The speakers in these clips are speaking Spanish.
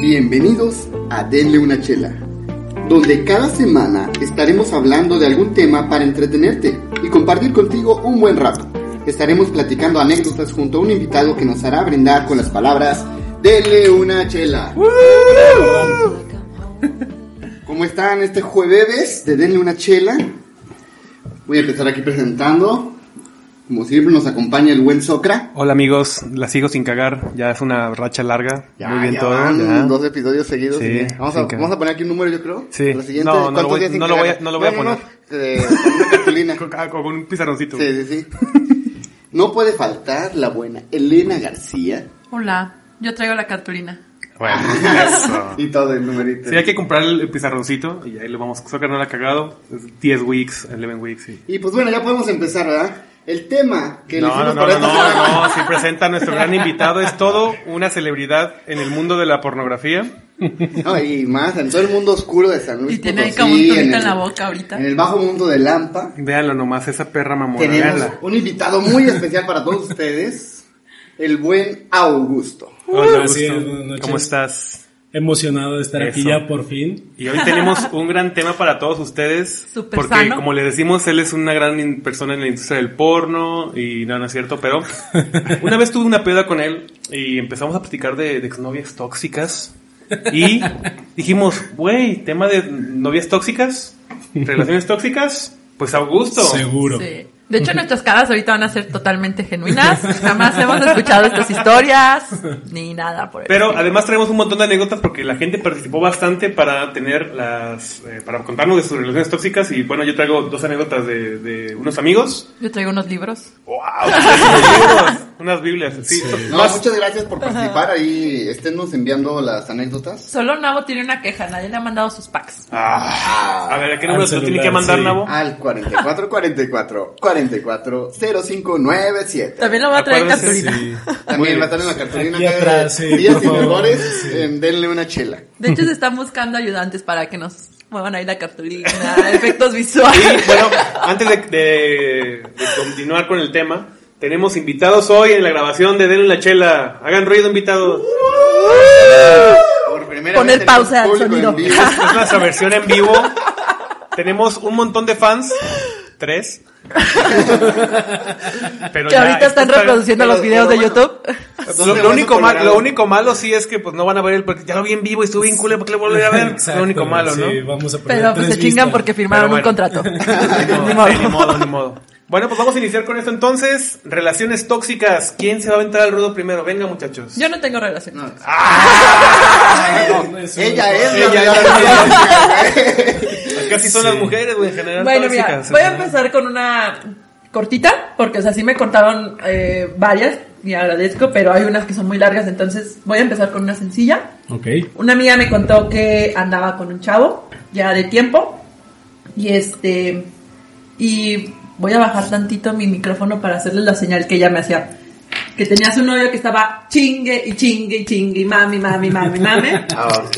Bienvenidos a Denle una chela, donde cada semana estaremos hablando de algún tema para entretenerte y compartir contigo un buen rato. Estaremos platicando anécdotas junto a un invitado que nos hará brindar con las palabras Denle una chela. ¿Cómo están este jueves de Denle una chela? Voy a empezar aquí presentando. Como siempre nos acompaña el buen Socra. Hola amigos, la sigo sin cagar, ya es una racha larga, Ya, muy bien ya todo. van ya. dos episodios seguidos. Sí, vamos, a, vamos a poner aquí un número, yo creo. Sí. La siguiente, No, no lo ¿cuántos voy- no lo voy a- no lo voy a poner. eh, con una cartulina. Con, ah, con un pizarroncito. Sí, sí, sí. No puede faltar la buena Elena García. Hola, yo traigo la cartulina. Bueno, eso. Y todo el numerito. Sí, hay que comprar el pizarroncito y ahí le vamos. Soccer no la ha cagado. Es 10 weeks, 11 weeks, sí. Y pues bueno, ya podemos empezar, ¿verdad? El tema que No, no, no, para no, esta no, semana- no, sí presenta a nuestro gran invitado. Es todo una celebridad en el mundo de la pornografía. No, y más, en todo el mundo oscuro de San Luis Y tiene ahí Potosí, como un tonito en, en, el- la boca ahorita. En el bajo mundo de Lampa. Véanlo nomás, esa perra mamona. Tenemos Véanla. un invitado muy especial para todos ustedes. El buen Augusto. Hola, Augusto. buenas noches. ¿Cómo estás? Emocionado de estar aquí ya por fin. Y hoy tenemos un gran tema para todos ustedes. Súper porque, sano. como le decimos, él es una gran in- persona en la industria del porno. Y no, no es cierto, pero una vez tuve una peda con él y empezamos a platicar de, de exnovias tóxicas. Y dijimos, güey, tema de novias tóxicas, relaciones tóxicas, pues Augusto. Seguro. Sí. De hecho, nuestras caras ahorita van a ser totalmente genuinas. Jamás hemos escuchado estas historias, ni nada por el Pero estilo. además traemos un montón de anécdotas porque la gente participó bastante para tener las, eh, para contarnos de sus relaciones tóxicas y bueno, yo traigo dos anécdotas de, de unos amigos. Yo traigo unos libros. ¡Wow! libros, unas Biblias. Sí, No, más- muchas gracias por participar. Ahí esténnos enviando las anécdotas. Solo Navo tiene una queja, nadie le ha mandado sus packs. Ah, a ver, ¿a qué número se lo tiene que mandar, sí. Nabo? Al 44 44 44 0597. También lo voy a traer en Acuérdense, cartulina. sí. También va a en la cartulina atrás, sí, días por sin favor. errores. Sí. en denle una chela. De hecho, se están buscando ayudantes para que nos muevan ahí la cartulina, efectos visuales. bueno, antes de, de- de continuar con el tema, tenemos invitados hoy en la grabación de Denle la Chela. Hagan ruido, invitados. Por primera Poner vez pausa al sonido. Es nuestra versión en vivo. Tenemos un montón de fans. Tres. Pero Que ya, ahorita están está- reproduciendo pero- los videos de. YouTube. Lo, lo único mal- lo único malo sí es que pues no van a ver el porque ya lo vi en vivo y estuve bien culero, ¿por qué le volver a ver? Es Exacto, lo único malo, ¿no? Sí, vamos a Pero pues se chingan porque firmaron un contrato. Ni modo, ni modo, ni modo. Bueno, pues vamos a iniciar con esto entonces. Relaciones tóxicas. ¿Quién se va a aventar al ruedo primero? Venga, muchachos. Yo no tengo relación. No, es un- Ella es la Ella verdadera Casi son Sí. las mujeres, güey, en general. Bueno, mira, voy a empezar con una cortita, porque o sea, sí me contaron eh, varias y agradezco, pero hay unas que son muy largas, entonces voy a empezar con una sencilla. Ok. Una amiga me contó que andaba con un chavo ya de tiempo y este y voy a bajar tantito mi micrófono para hacerles la señal que ella me hacía. Que tenía su novio que estaba chingue y chingue y chingue y mami, mami, mami, mami. Ah, ok.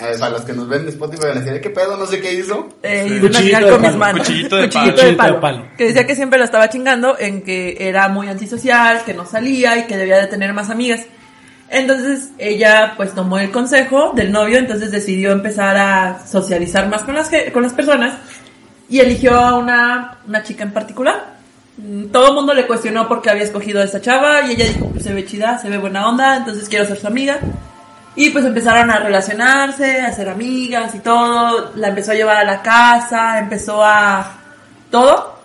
A ver, para los que nos ven de Spotify van a decir, ¿qué pedo? No sé qué hizo. Eh, y Sí. de una Cuchillito de con mis palo. manos. Cuchillito de Cuchillito palo. de palo. Cuchillito de palo. Que decía que siempre la estaba chingando en que era muy antisocial, que no salía y que debía de tener más amigas. Entonces ella pues tomó el consejo del novio, entonces decidió empezar a socializar más con las, con las personas y eligió a una, una chica en particular. Mm, Todo el mundo le cuestionó por qué había escogido a esa chava y ella dijo, pues se ve chida, se ve buena onda, entonces quiero ser su amiga. Y pues empezaron a relacionarse, a ser amigas y todo. La empezó a llevar a la casa, empezó a todo.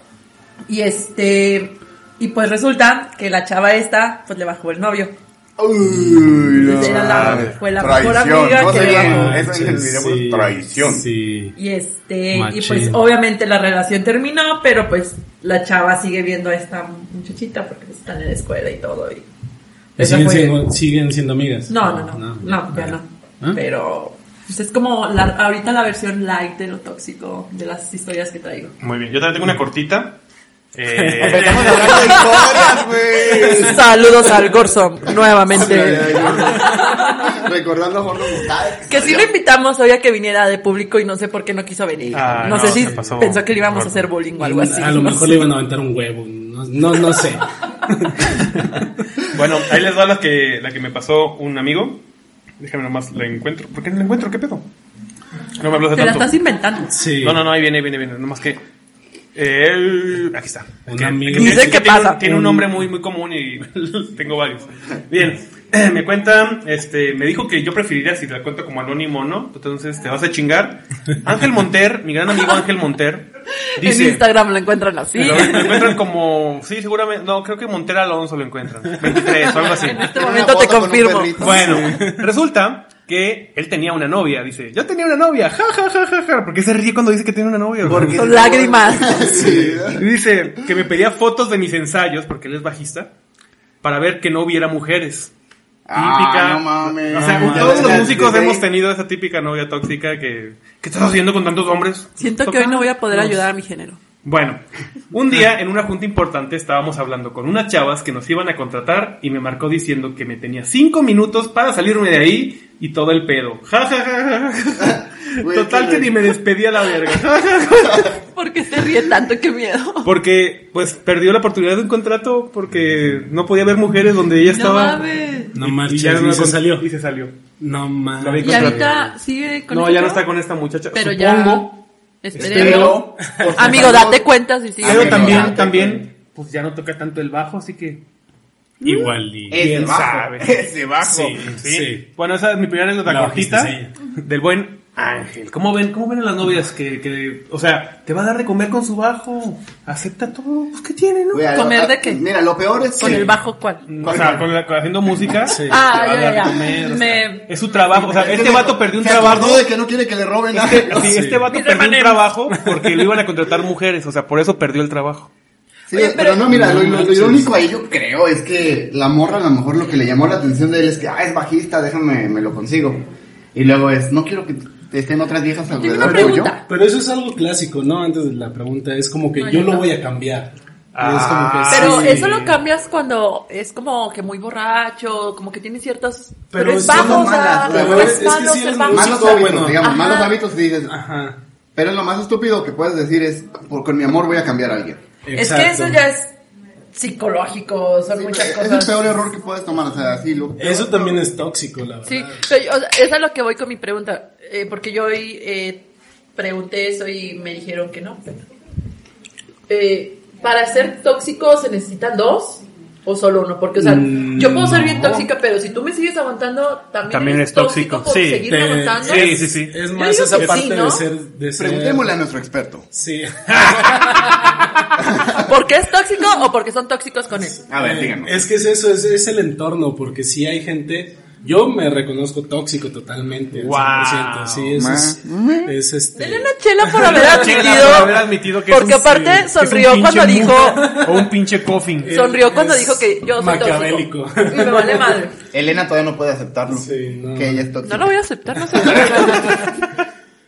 Y este, y pues resulta que la chava esta, pues le bajó el novio. Uy, no la- mames. fue la mejor Traición. amiga ¿Cómo que bajó. Eso video Sí, es traición. Sí. Y este, y Machín. pues obviamente la relación terminó, pero pues la chava sigue viendo a esta muchachita porque están en la escuela y todo. Y esa ¿Siguen siendo, siguen siendo amigas? No, no, no, no, ya no. ¿Ah? Pero pues, es como la, ahorita la versión light de lo tóxico de las historias que traigo. Muy bien. Yo también tengo una cortita. Eh, historias. Saludos al Gorsom nuevamente. Recordando a Jorge Mustache. Que sí lo invitamos hoy a que viniera de público y no sé por qué no quiso venir. Ah, no, no, sé si pensó que le íbamos a hacer bullying o algo así. A lo no mejor sé. le iban a aventar un huevo. No, no, no sé. bueno, ahí les va la que, la que me pasó un amigo. Déjame nomás, la encuentro. ¿Por qué no la encuentro? ¿Qué pedo? No me hablas de Te la tanto. estás inventando. Sí. No, no, no, ahí viene, ahí viene, viene. Nomás que. Eh, aquí está. Un Que- amigo. que- Dice que pasa. un- tiene un nombre muy, muy común y tengo varios. Bien, me cuenta, este, me dijo que yo preferiría si te la cuento como anónimo, ¿no? Entonces te vas a chingar. Ángel Monter, mi gran amigo Ángel Monter, En. Instagram lo encuentran así. Lo, lo encuentran como. Sí, seguramente. No, creo que Monter Alonso lo encuentran. 23 o algo así. En este momento te confirmo. Bueno, resulta que él tenía una novia, dice. Yo tenía una novia, ja, ja, ja, ja, ja. ¿Por qué se ríe cuando dice que tiene una novia? Porque- Con lágrimas. Sí. Dice que me pedía fotos de mis ensayos, porque él es bajista, para ver que no hubiera mujeres. Ah, Típica. no mames. O sea, No, todos los músicos desde hemos tenido esa típica novia tóxica que. ¿Qué estás haciendo con tantos hombres? Siento que hoy no voy a poder ayudar a mi género. Bueno, un día en una junta importante estábamos hablando con unas chavas que nos iban a contratar y me marcó diciendo que me tenía cinco minutos para salirme de ahí y todo el pedo. Ja, ja, ja, ja, Total que ni me despedí a la verga. ¿Por qué se ríe tanto? Qué miedo. Porque pues perdió la oportunidad de un contrato porque no podía ver mujeres donde ella No estaba. mames. No Y- marches, y ya no y se salió. Y se salió. No mames. Y ahorita sigue con No, esta ya no está con esta muchacha. Pero Supongo. ya. Esperemos. Pero, por Amigo, date cuenta si sigue. Pero también, date también, pues ya no toca tanto el bajo, así que. Igual y... ¿Quién bajo. sabe? Ese bajo. Sí, ¿Sí? sí. Bueno, esa es mi primera anécdota La cortita ella. del buen Ángel. ¿Cómo ven, cómo ven a las novias que, que, o sea, te va a dar de comer con su bajo? Acepta todo, pues, ¿qué tiene, no? Güey, ¿Comer a- de qué? Mira, lo peor es Con que- el bajo, ¿cuál? O sea, con la- con- haciendo música. Sí. Ah, te va a ya, dar ya, ya. comer, o sea, Me- es su trabajo. O sea, Es que este vato perdió un se trabajo. de que no quiere que le roben nada. Sí, este vato perdió un trabajo porque lo iban a contratar mujeres, o sea, por eso perdió el trabajo. Sí, Oye, pero, pero- no, mira, lo, lo- lo irónico ahí yo creo es que la morra a lo mejor lo que le llamó la atención de él es que, ah, es bajista, déjame, me lo consigo. Y luego es, no quiero que estén otras viejas Tengo alrededor tuyo. Pero eso es algo clásico, ¿no? Antes de la pregunta, es como que No, yo yo lo no. voy a cambiar. Ah, es como que Pero sí. eso lo cambias cuando es como que muy borracho, como que tiene ciertos... Pero, Pero es son bajo, o sea, no pero es es que sí Malos hábitos, bueno. digamos, Ajá. malos hábitos dices, Ajá. pero lo más estúpido que puedes decir es, por, con mi amor voy a cambiar a alguien. Es Exacto. que eso ya es psicológico, son muchas es el cosas. peor error que puedes tomar, o sea, así lo... Eso también es tóxico, la verdad. Sí, pero yo- o sea, es a lo que voy con mi pregunta, eh, porque yo hoy eh, pregunté eso y me dijeron que no. Eh, para ser tóxico se necesitan dos o solo uno, porque o sea, Mm, yo puedo ser bien no. tóxica, pero si tú me sigues aguantando, también, También eres es tóxico, por sí. seguirme Te- aguantando. sí, sí, sí. Es más esa parte sí, ¿no? de ser... De ser Preguntémosle a nuestro experto. Sí. ¿Por qué es tóxico o porque son tóxicos con él? A ver, Eh, díganos. Es que es eso, es, es el entorno, porque si hay gente... Yo me reconozco tóxico totalmente. 100%, Sí, eso es, es este... Denle una chela por haber admitido. por haber admitido que es porque un- aparte que es un sonrió cuando dijo, O un pinche coffin. sonrió cuando Es dijo que yo soy maquiavélico. tóxico. Y me vale madre. Elena todavía no puede aceptarlo. Sí, no. Que ella es tóxica. No lo voy a aceptar, no sé.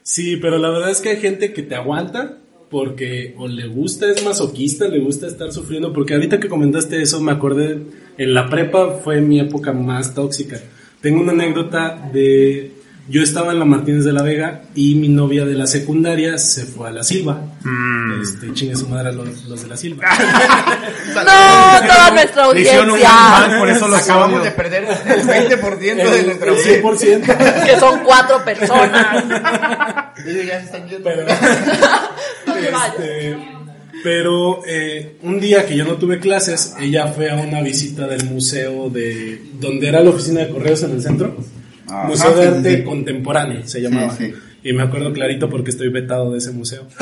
Sí, pero la verdad es que hay gente que te aguanta porque o le gusta, es masoquista, le gusta estar sufriendo, porque ahorita que comentaste eso me acordé, en la prepa fue mi época más tóxica. Tengo una anécdota de, yo estaba en la Martínez de la Vega y mi novia de la secundaria se fue a la Silva. Mm. Este, chingue su madre a los, los de la Silva. No, toda nuestra un audiencia. mal, por eso los Acabamos odio. de perder el 20% de nuestra el audiencia. 100%. Que son cuatro personas. Ellos ya se están yendo. Pero. Este, pero eh, un día que yo no tuve clases, ella fue a una visita del museo de donde era la oficina de correos en el centro. Ajá, museo de sí, Arte sí. Contemporáneo se llamaba. Sí, sí. Y me acuerdo clarito porque estoy vetado de ese museo.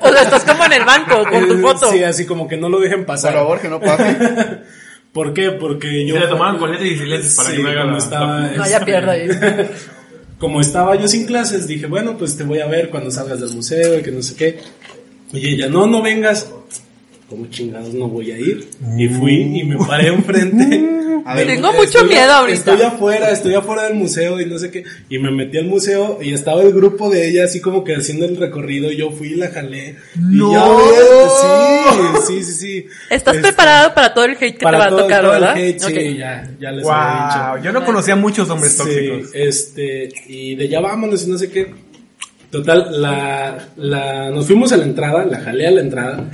O sea, estás como en el banco con tu Eh, foto. Sí, así como que no lo dejen Por pasar. favor, que no pase. ¿Por qué? Porque yo... Se la tomaron con letras y silencios para Sí, que no haga cuando la- estaba, No, ya pierdo ahí. como estaba yo sin clases, dije, bueno, pues te voy a ver cuando salgas del museo y que no sé qué. Y ella, no, no vengas. ¿Cómo chingados no voy a ir? Y fui y me paré enfrente. A ver, Tengo mucho Estoy- miedo ahorita. Estoy afuera, estoy afuera del museo y no sé qué. Y me metí al museo y estaba el grupo de ella así como que haciendo el recorrido. y Yo fui y la jalé. ¡No! Y ya ves, sí, sí, sí, sí. ¿Estás Este, preparado para todo el hate que para te va a todo, tocar, todo el verdad? hate, sí, Ok. ya, ya les había dicho. Wow, yo no conocía muchos hombres Sí, tóxicos. este, y de ya vámonos y no sé qué. Total, la, la, nos fuimos a la entrada, la jalé a la entrada,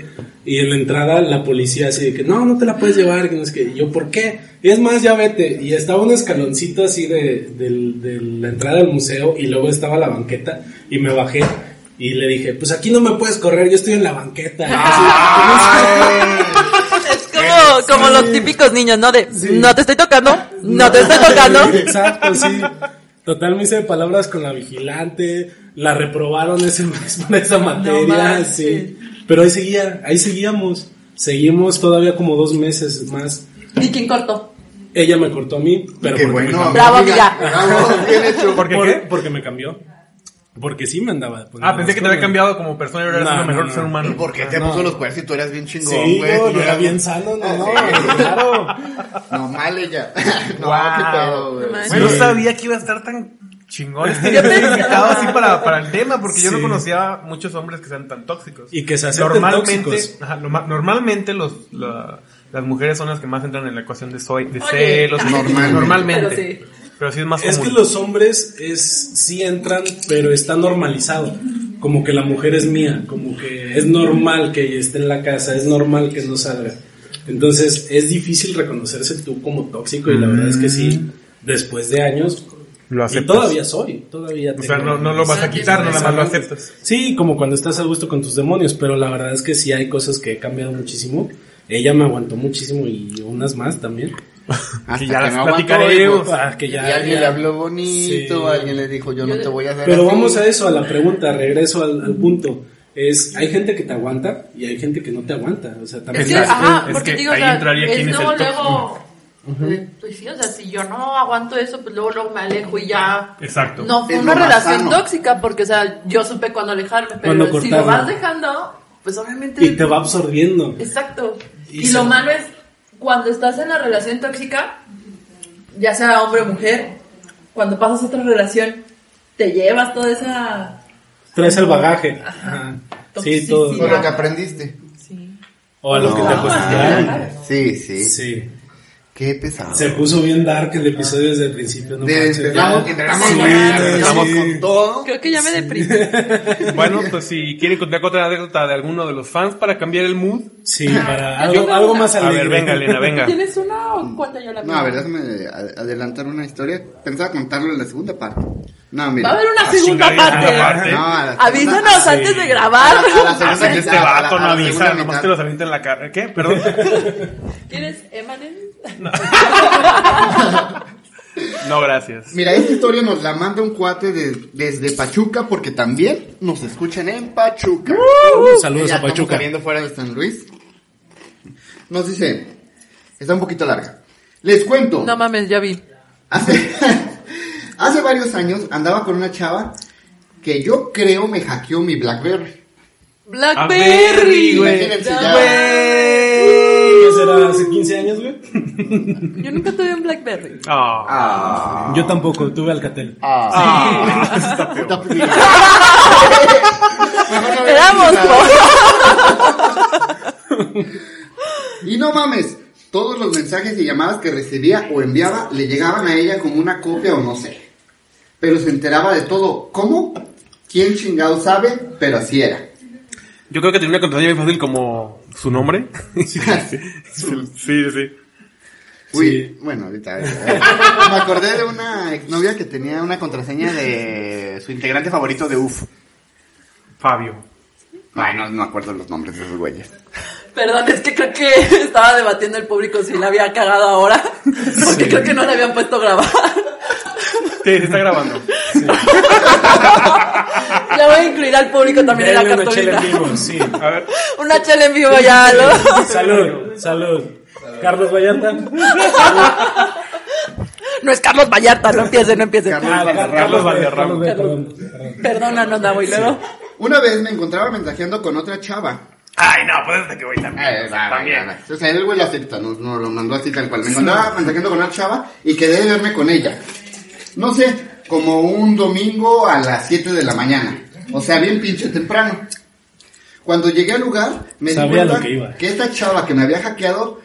Y en la entrada la policía así de que no, no te la puedes llevar, que no es que Y yo, ¿por qué? Y es más, ya vete. Y estaba un escaloncito así de, del- de la entrada del museo y luego estaba la banqueta y me bajé y le dije, pues aquí no me puedes correr, yo estoy en la banqueta. Es como, como los típicos niños, ¿no? De, no te estoy tocando, no te estoy tocando. Exacto, sí. Total, me hice palabras con la vigilante, la reprobaron ese mes por esa materia, sí. Pero ahí seguía, ahí seguíamos. Seguimos todavía como dos meses más. ¿Y quién cortó? Ella me cortó a mí, pero Qué porque me bueno. cambió. Bravo, amiga. Bravo, bien hecho. ¿Por qué Por- qué? Porque me cambió. Porque sí me andaba. Ah, pensé que te había cambiado como persona y ahora eres No, un mejor no, no. ser humano. ¿Y por qué te No. puso los cuernos si tú eras bien chingón, cosas. Sí, güey? yo, yo era bien sano, no, no, Sí. claro. No, mal ella. No, Guau. qué pedo, güey. No manches. No Sí. sabía que iba a estar tan chingón este invitado así para, para el tema, porque yo no Sí. conocía muchos hombres que sean tan tóxicos. Y que se acepten normalmente, tóxicos. ajá, norma- normalmente los, la- las mujeres son las que más entran en la ecuación de, soy, de Oye. celos. Normalmente. Normalmente. Pero sí. Pero sí es más Es común. que los hombres es sí entran, pero está normalizado. Como que la mujer es mía, como que es normal que ella esté en la casa, es normal que no salga. Entonces es difícil reconocerse tú como tóxico y la verdad es que sí, después de años, Lo y aceptas. todavía soy, todavía O sea, tengo- no, no lo vas a quitar, nada más lo aceptas. Sí, como cuando estás a gusto con tus demonios, pero la verdad es que sí hay cosas que he cambiado muchísimo. Ella me aguantó muchísimo y unas más también. Hasta Que ya las no aguantó, platicaremos. y, Ah, que ya- y alguien ya- le habló bonito, Sí. alguien le dijo, yo no te voy a hacer Pero así. vamos a eso, a la pregunta, regreso al, al punto. Es, hay gente que te aguanta y hay gente que no te aguanta. O sea, también Es que, Exacto. ajá, Es porque que digo, o ahí sea, entraría es quién es el luego. Pues sí, o sea, si yo no aguanto eso, pues luego, luego me alejo y ya. Exacto. No fue Es una relación sano. tóxica, porque, o sea, yo supe cuándo alejarme, pero si lo vas dejando, pues obviamente. y te va absorbiendo. Exacto. Y lo malo es, cuando estás en la relación tóxica, ya sea hombre o mujer, cuando pasas a otra relación, te llevas toda esa... Traes el bagaje. Ajá. Sí, todo. Con lo que aprendiste. Sí. O a lo que te acostumbraron. Sí, sí. Sí. Qué pesado. Se puso bien dark el episodio desde el principio. No empezamos, empezamos, Sí, sí. con todo. Creo que ya me deprimí. Bueno, pues si quieren contar con otra anécdota de alguno de los fans para cambiar el mood. Sí, para algo, algo más A alegre. ver, venga, Elena, venga. ¿Tienes una o cuenta yo la No, a ver, déjame a- adelantar una historia. Pensaba contarlo en la segunda parte. No, mira. Va a haber una segunda parte. No, Avísanos Sí. antes de grabar. A la- segunda que este vato no avisa, nomás te los avienta en la cara. ¿Qué? Perdón. ¿Quieres Emanuel? No, gracias. Mira, esta historia nos la manda un cuate de- desde Pachuca porque también nos escuchan en Pachuca. Saludos Ya a Pachuca. Estamos saliendo fuera de San Luis. Nos dice, está un poquito larga. Les cuento. No mames, ya vi. Hace, hace varios años andaba con una chava que yo creo me hackeó mi Blackberry. Blackberry, güey. Imagínense Ya, ya. ¿Qué será? ¿Hace 15 años, güey? Yo nunca tuve un Blackberry. Ah. Ah. Yo tampoco, tuve Alcatel. Ah. Está peor. Está peor. Éramos. Y no mames, todos los mensajes y llamadas que recibía o enviaba le llegaban a ella como una copia o no sé. Pero se enteraba de todo. ¿Cómo? ¿Quién chingado sabe? Pero así era. Yo creo que tenía una contraseña muy fácil como su nombre. sí, sí, sí. Uy, Sí. bueno, ahorita. eh, me acordé de una exnovia que tenía una contraseña de su integrante favorito de UF. Fabio. Ay, no, no me acuerdo los nombres de esos güeyes. Perdón, es que creo que estaba debatiendo el público si la había cagado ahora. Porque creo que no le habían puesto a grabar. Sí, se está grabando. Ya voy a incluir al público también en la una chela en vivo, sí. A ver. Una chela en vivo ya, ¿no? Salud, salud. Carlos Vallarta. No es Carlos Vallarta, no empiece, no empiece. Carlos Ah, Valderrama. Carlos Valderrama. Carlos Valderrama, perdón. Perdónanos, Navo, y luego. Una vez me encontraba mensajeando con otra chava. Ay, no, pues desde que voy también. Eh, también. va, va. O sea, el güey lo acepta, nos, nos lo mandó así tal cual. Me encontraba mensajeando con una chava y quedé de verme con ella. No sé, como un domingo a las 7 de la mañana. O sea, bien pinche temprano. Cuando llegué al lugar, me di Sabía cuenta lo que iba. que esta chava que me había hackeado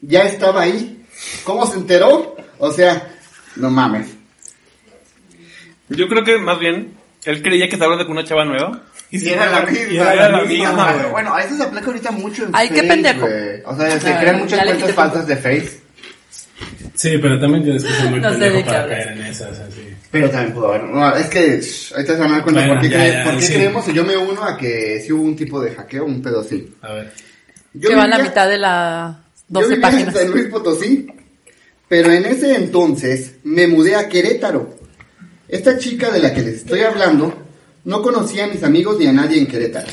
ya estaba ahí. ¿Cómo se enteró? O sea, no mames. Yo creo que más bien él creía que estaba hablando con una chava nueva Y era la misma. Y era la misma. Bueno, a eso se aplica ahorita mucho en Ay, qué pendejo. güey. O sea, se crean muchas cuentas falsas de Face. Sí, pero también tienes que ser muy No sé pendejo para caer en esas, así. Pero también pudo haber. No, es que ahorita se van a dar cuenta Bueno, por qué, ya, cre- ya, por qué sí. creemos. Y yo me uno a que sí hubo un tipo de hackeo, un pedo así. A ver. Yo que va a la vivía- mitad de las yo 12 vivía páginas. en San Luis Potosí, pero en ese entonces me mudé a Querétaro. Esta chica de la que les estoy hablando no conocía a mis amigos ni a nadie en Querétaro.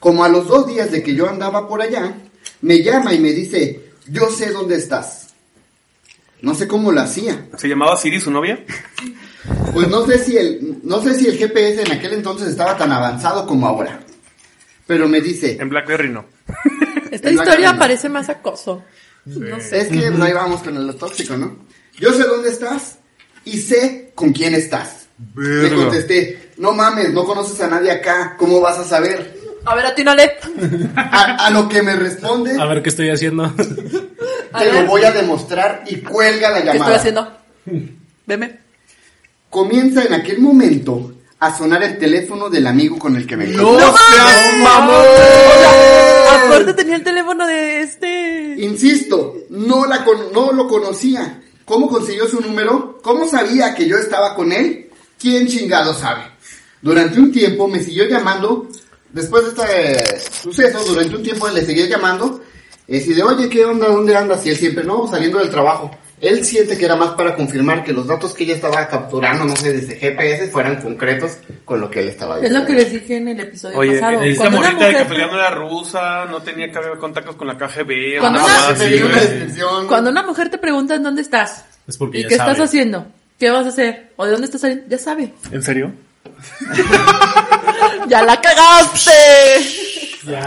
Como a los dos días de que yo andaba por allá, me llama y me dice, yo sé dónde estás. No sé cómo lo hacía. ¿Se llamaba Siri su novia? Pues no sé si el, no sé si el GPS en aquel entonces estaba tan avanzado como ahora. Pero me dice, En Blackberry no. Esta historia parece más acoso. No sé. Es que pues, ahí vamos con lo tóxico, ¿no? Yo sé dónde estás y sé con quién estás. Le contesté, no mames, no conoces a nadie acá, ¿cómo vas a saber? A ver, atínale. A, a lo que me responde, A ver qué estoy haciendo. Te lo voy a demostrar y cuelga la ¿Qué estoy llamada. haciendo? Veme. Comienza en aquel momento a sonar el teléfono del amigo con el que me ¡No seas mamón! Aparte tenía el teléfono de este. Insisto, no, la con- no lo conocía. ¿Cómo consiguió su número? ¿Cómo sabía que yo estaba con él? ¿Quién chingado sabe? Durante un tiempo me siguió llamando, después de este suceso, durante un tiempo le seguía llamando, y decía, oye, ¿qué onda? ¿Dónde andas? Y él siempre, no, saliendo del trabajo. Él siente que era más para confirmar que los datos que ella estaba capturando, no sé, desde GPS, fueran concretos con lo que él estaba Es diciendo. lo que les dije en el episodio Oye, pasado. esta Cuando una morrita de que mujer- peleando era rusa, no tenía que haber contactos con la KGB. Cuando una una- di una. Cuando una mujer te pregunta en dónde estás Es porque y ya qué sabe. estás haciendo, qué vas a hacer o de dónde estás saliendo, ya sabe. ¿En serio? ¡Ya la cagaste! Ya.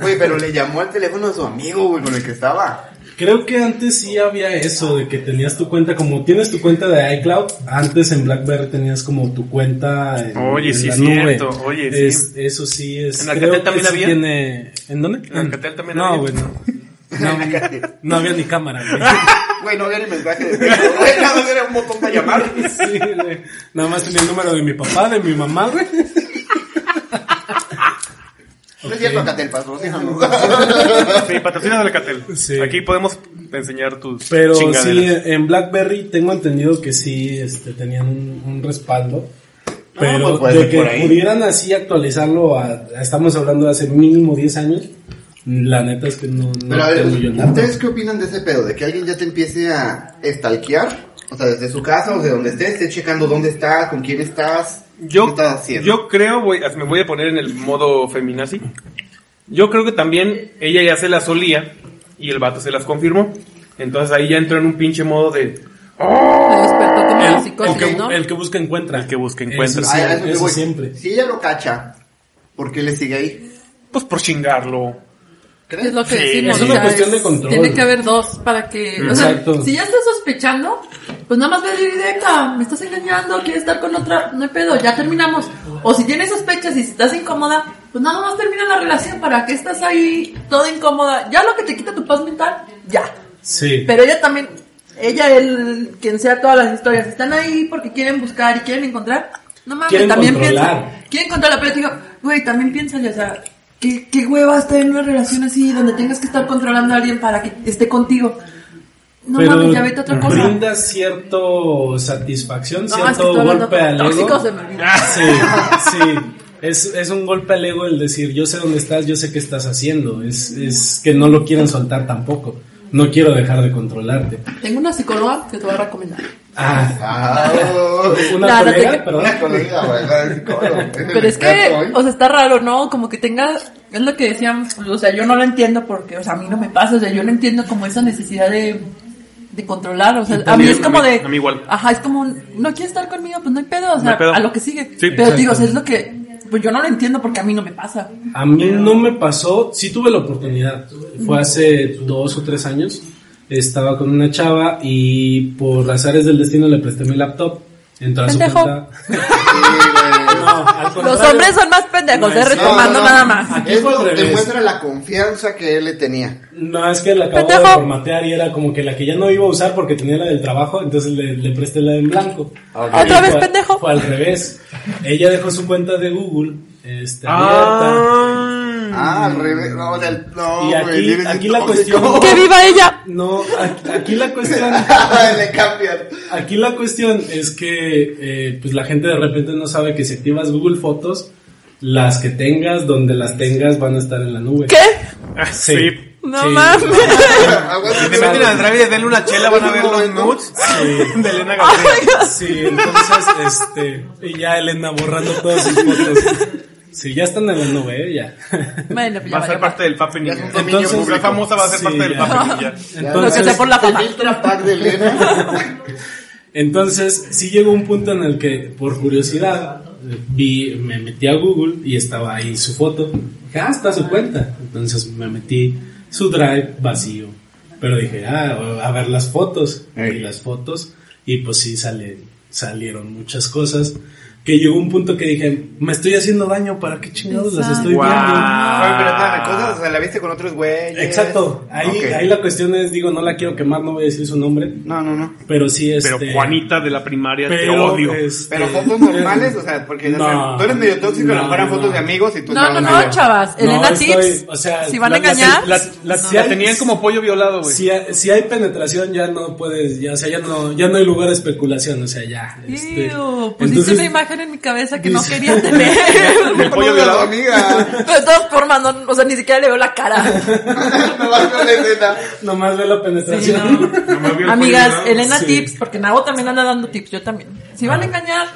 Oye, pero le llamó al teléfono de su amigo, güey, con el que estaba. Creo que antes sí había eso de que tenías tu cuenta, como tienes tu cuenta de iCloud, antes en BlackBerry tenías como tu cuenta en, Oye, en sí, la cierto. nube. Oye, sí. Es- Eso sí es. ¿En Alcatel también sí había? tiene- ¿En dónde? ¿En Alcatel también no, había? güey, no. No, no había ni cámara, güey. Güey, no había ni mensaje de texto, güey, nada más era un botón para llamar. Sí, güey. Nada más tenía el número de mi papá, de mi mamá, güey. No es cierto, Acatel, patrocínanos. Sí, patrocina del Alcatel. Sí. Aquí podemos enseñar tus Pero sí, en BlackBerry tengo entendido que sí este, tenían un, un respaldo. Pero pues de que pudieran así actualizarlo a, estamos hablando de hace mínimo 10 años, la neta es que no, no Pero a ver. ¿ustedes qué opinan de ese pedo? ¿De que alguien ya te empiece a stalkear? O sea, desde su casa o de donde estés, esté checando dónde estás, con quién estás, qué Yo, estás haciendo. yo creo, voy, me voy a poner en el modo feminazi. Yo creo que también ella ya se las solía y el vato se las confirmó. Entonces ahí ya entró en un pinche modo de el, el que, ¿no? el que busca encuentra. El que busca encuentra. Eso, sí, a eso eso siempre. Si ella lo cacha, ¿por qué le sigue ahí? pues por chingarlo. ¿Crees? Es lo que Sí, decimos. es o una sea, cuestión de control. Tiene que haber dos para que. O sea, Exacto. si ya estás sospechando, pues nada más ve directa. Me estás engañando, quieres estar con otra. No hay pedo, ya terminamos. O si tienes sospechas y si estás incómoda, pues nada más termina la relación. ¿Para que estás ahí toda incómoda? Ya lo que te quita tu paz mental, ya. Sí. Pero ella también, ella, él, quien sea todas las historias, están ahí porque quieren buscar y quieren encontrar. No mames, Quieren también controlar. piensa. Quieren controlar, pero te digo, güey, también piénsale, o sea, ¿qué, qué hueva estar en una relación así donde tengas que estar controlando a alguien para que esté contigo. No pero mames, ya vete a otra cosa. brinda cierto satisfacción, No, es que cierto estoy hablando golpe al ego. tóxicos de mi vida. Sí, sí. Es, es un golpe al ego el decir, yo sé dónde estás, yo sé qué estás haciendo. Es, es que no lo quieren soltar tampoco. No quiero dejar de controlarte. Tengo una psicóloga que te voy a recomendar. Ah, Ah, una Nada, colega, te- perdón. una colega, psicóloga. Pero es que, o sea, está raro, ¿no? Como que tenga, es lo que decíamos, o sea, yo no lo entiendo porque, o sea, a mí no me pasa, o sea, yo no entiendo como esa necesidad de, de controlar, o sea, a mí es como a mí- de, a mí igual. ajá, es como, un, no quieres estar conmigo, pues no hay pedo, o sea, hay pedo. a lo que sigue. Sí, Pero exacto. digo, o sea, es lo que, pues yo no lo entiendo porque a mí no me pasa. A mí no me pasó, sí tuve la oportunidad. Fue hace dos o tres años. Estaba con una chava y por azares del destino le presté mi laptop. Entró a su cuenta. Los hombres son más pendejos, No, eh, es- retomando No, no, no. nada más. Aquí Eso fue al revés. demuestra la confianza que él le tenía. No, es que la acabo Pendejo. de formatear y era como que la que ya no iba a usar porque tenía la del trabajo, entonces le, le presté la en blanco. ¿Otra Y vez, fue- pendejo? Fue al revés. Ella dejó su cuenta de Google este, abierta. Ah. Ah, al revés. No, del, no, Y aquí- güey, aquí la tóxico. cuestión- ¡Que viva ella! No, aquí, aquí la cuestión... le cambian. Aquí la cuestión es que eh, pues la gente de repente no sabe que si activas Google Fotos, las que tengas, donde las tengas, van a estar en la nube. ¿Qué? Ah, Sí. Sí. No Sí. mames. Si te meten al drive y denle una chela, van a ver los nudes de Elena García. Sí, entonces, este, y ya Elena borrando todas sus fotos. Sí, ya están en la nube, ¿eh? ya. Bueno, pues ya Va a ser parte del Pape Ya Niño. es un dominio Entonces, la famosa va a ser Sí, parte del ya. Pape Niño. Ya. Lo Entonces, que sea por la pack de Elena. Entonces, sí llegó un punto en el que, por curiosidad, vi, me metí a Google y estaba ahí su foto. Dije, ah, está su cuenta. Entonces me metí su drive vacío. Pero dije, ah, a ver las fotos. Y las fotos. Y pues sí sale, salieron muchas cosas. Que llegó un punto que dije, me estoy haciendo daño, ¿para qué chingados las estoy Guau. viendo? Oye, pero cosas, o sea, la viste con otros güeyes. Exacto, ahí, ahí la cuestión es, digo, no la quiero quemar, no voy a decir su nombre, No, no, no. pero sí es. Pero Juanita de la primaria te odio. este, Pero fotos normales, o sea, porque o sea, No. tú eres medio tóxico, a lo No, mejor eran no. fotos de amigos y tú No, no, no, medio- chavas. No, Elena estoy- Tips. o sea, si van a la- engañar. la- la- Si hay- tenían como pollo violado, güey. Si, hay- si hay penetración ya no puedes, ya, o sea, ya no, ya no hay lugar de especulación, o sea, ya. este, Ew, pusiste entonces- una imagen en mi cabeza que no quería tener. El pollo violado. amiga. Pero de todas formas, no, o sea, ni siquiera le veo la cara. Me va con la escena. Nomás ve la Sí, penetración. no. Nomás Amigas. Elena Sí. Tips, porque Nabo también anda dando tips, yo también. Si van a engañar,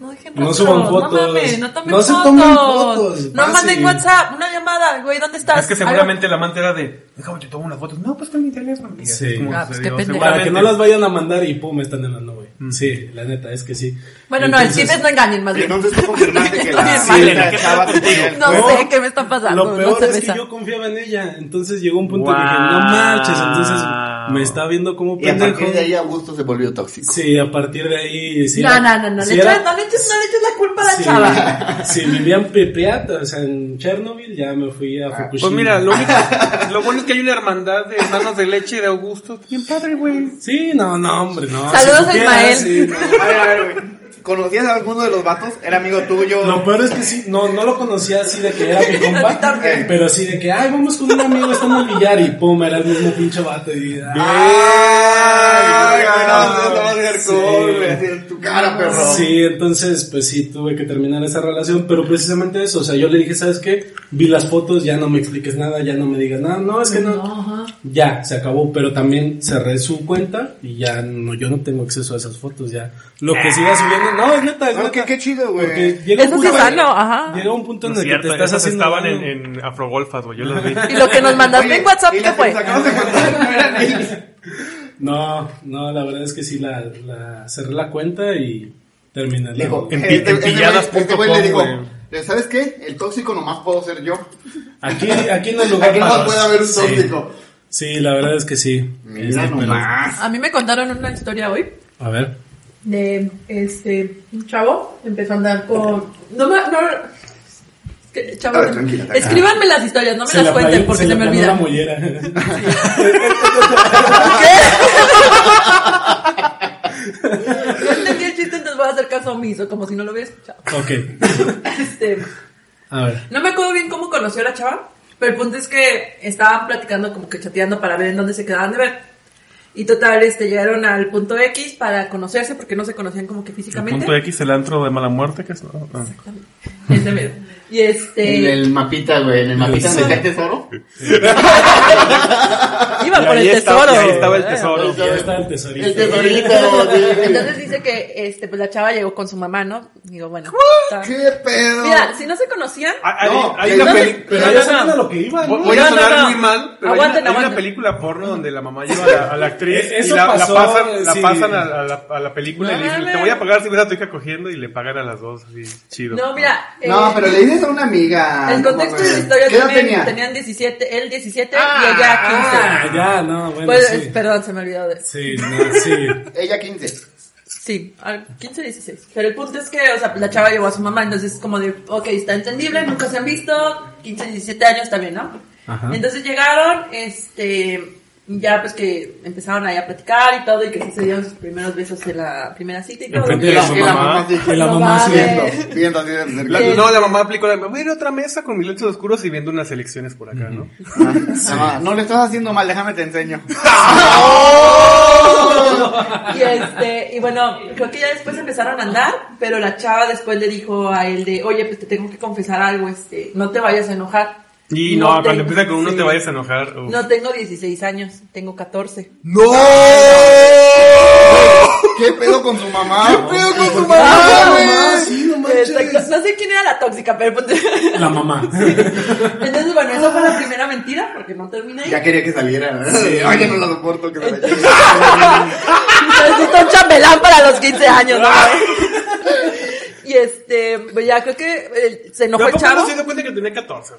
no dejen No suban fotos. No mames, no tomen No se fotos. tomen fotos, No fácil. manden WhatsApp, una llamada, güey, ¿dónde estás? Es que seguramente la amante era de, déjame te tomo unas fotos. No, pues con mi teléfono. Sí. Ah, pues, sucedió. qué pendejo. Para que no las vayan a mandar y pum, están en la nube. Sí, la neta, es que sí. Bueno, no, el Entonces- es no engañen más bien. entonces tú confirmaste que la, Sí, la Elena, ¿qué chava tal tenía el No cuerpo. sé qué me está pasando. Lo no peor se es que yo confiaba en ella, entonces llegó un punto Wow. que dije, no marches, entonces me está viendo como Y a partir de ahí Augusto se volvió tóxico. Sí, a partir de ahí... Sí, no, la- no, no, no, sí le era- eches, no le eches, no le eches la culpa a la sí, chava. sí, vivía en Pripyat, o sea, en Chernobyl, ya me fui a Fukushima. Pues mira, lo, único, lo bueno es que hay una hermandad de hermanos de leche de Augusto. Bien padre, güey. Sí, no, no, hombre, no. Saludos a supiera, Ismael. sí, no. A ver, a ver, güey. ¿Conocías a alguno de los vatos? ¿Era amigo tuyo? Lo peor es que sí, no, no lo conocía así de que era mi compa, pero sí de que, ay, vamos con un amigo, están al billar y pum, era el mismo pinche vato y, ¡Ay, Ay, no, no, cara, perro. Sí, entonces, pues sí, tuve que terminar esa relación, pero precisamente eso, o sea, yo le dije, ¿sabes qué? Vi las fotos, ya no me expliques nada, ya no me digas nada, no, es que no, ya, se acabó, pero también cerré su cuenta y ya no, yo no tengo acceso a esas fotos, ya. Lo que siga subiendo, no, es neta, es neta. qué- qué chido, güey. Porque llega un punto- sano, ajá. Llega un punto en No el que cierto, te estás esas haciendo estaban en, en Afrogolfas, güey. Yo los vi. Y lo que nos mandaste Oye, en WhatsApp, ¿qué las que fue? nos acabas de contar no. No, la verdad es que sí, la, la cerré la cuenta y terminé. Le dijo, En este- pi- en este güey- pilladas.com, este güey le dijo, güey. ¿sabes qué? El tóxico nomás puedo ser yo. Aquí, aquí no hay lugar Aquí para- no puede haber un Sí. tóxico. Sí, la verdad es que sí. Mira Este, nomás. A mí me contaron una historia hoy A ver. de este un chavo empezó a andar con no me no chavos, ver, tranquila, tranquila. escríbanme las historias, no me Se las le cuenten porque se me la olvidan. mollera. No entendí el chiste, entonces voy a hacer caso omiso, como si no lo hubiera escuchado. ok. Este, A ver. no me acuerdo bien cómo conoció a la chava, pero el punto es que estaban platicando, como que chateando para ver en dónde se quedaban de ver. Y total, este, llegaron al punto X para conocerse, porque no se conocían como que El físicamente. punto X, el antro de mala muerte, que es. no. Ese mero. Y este, En el mapita, güey, en el mapita donde está el tesoro. iba por ahí el estaba- tesoro. ahí estaba el Eh, tesoro. Ya está el tesorito. El tesorito. Entonces dice que este pues la chava llegó con su mamá, ¿no? Digo, bueno. está- ¿Qué pedo? Mira, si no se conocían, No, hay que una película. Pero No, ya no, saben no. a lo que iba, ¿no? Voy a sonar muy mal, pero hay una- película porno donde la mamá lleva a la, actriz Eh, y la, pasan, pasan a, la, película y le dicen, te voy a pagar si ves a tu hija cogiendo y le pagan a las dos, así, chido. no, mira. No, eh, pero le dices a una amiga. El contexto de la historia ¿Qué edad también tenía? tenían 17, él 17 Ah, y ella 15. Ah, ya, no, bueno, Pues, sí. perdón, se me olvidó de eso. Sí, no, sí. Ella 15. Sí, al 15, 16. Pero el punto es que, o sea, la chava llevó a su mamá, entonces es como de, ok, está entendible, nunca se han visto, 15, 17 años bien, ¿no? Ajá. Entonces llegaron, este, ya pues que empezaron ahí a platicar y todo, y que sí se dieron sus primeros besos en la primera cita y todo. Enfrente Y de la- su y la mamá. Y la No mamá. Viendo, viendo así de no, la mamá aplicó la, voy a ir a otra mesa con mis lentes oscuros y viendo unas elecciones por acá, ¿no? Ah, no le estás haciendo mal, déjame te enseño. Y este, y bueno, creo que ya después empezaron a andar, pero la chava después le dijo a él de, oye, pues te tengo que confesar algo, este, no te vayas a enojar. Y no, cuando tengo- empieza con uno sí. te vayas a enojar. uf. No tengo 16 años, tengo 14. ¡No! ¿Qué pedo con su mamá? ¿Qué pedo con su Ah, mamá, no, güey? Sí, no. No sé quién era la tóxica, pero La mamá. entonces bueno, esa fue la primera mentira, porque no terminé ahí. Ya quería que saliera, ¿verdad? Oye, no lo soporto que la lleve. Necesito un chambelán para los 15 años, ¿no? Y este, pues ya creo que eh, se enojó el ¿a poco chavo. no se dio cuenta que tenía 14?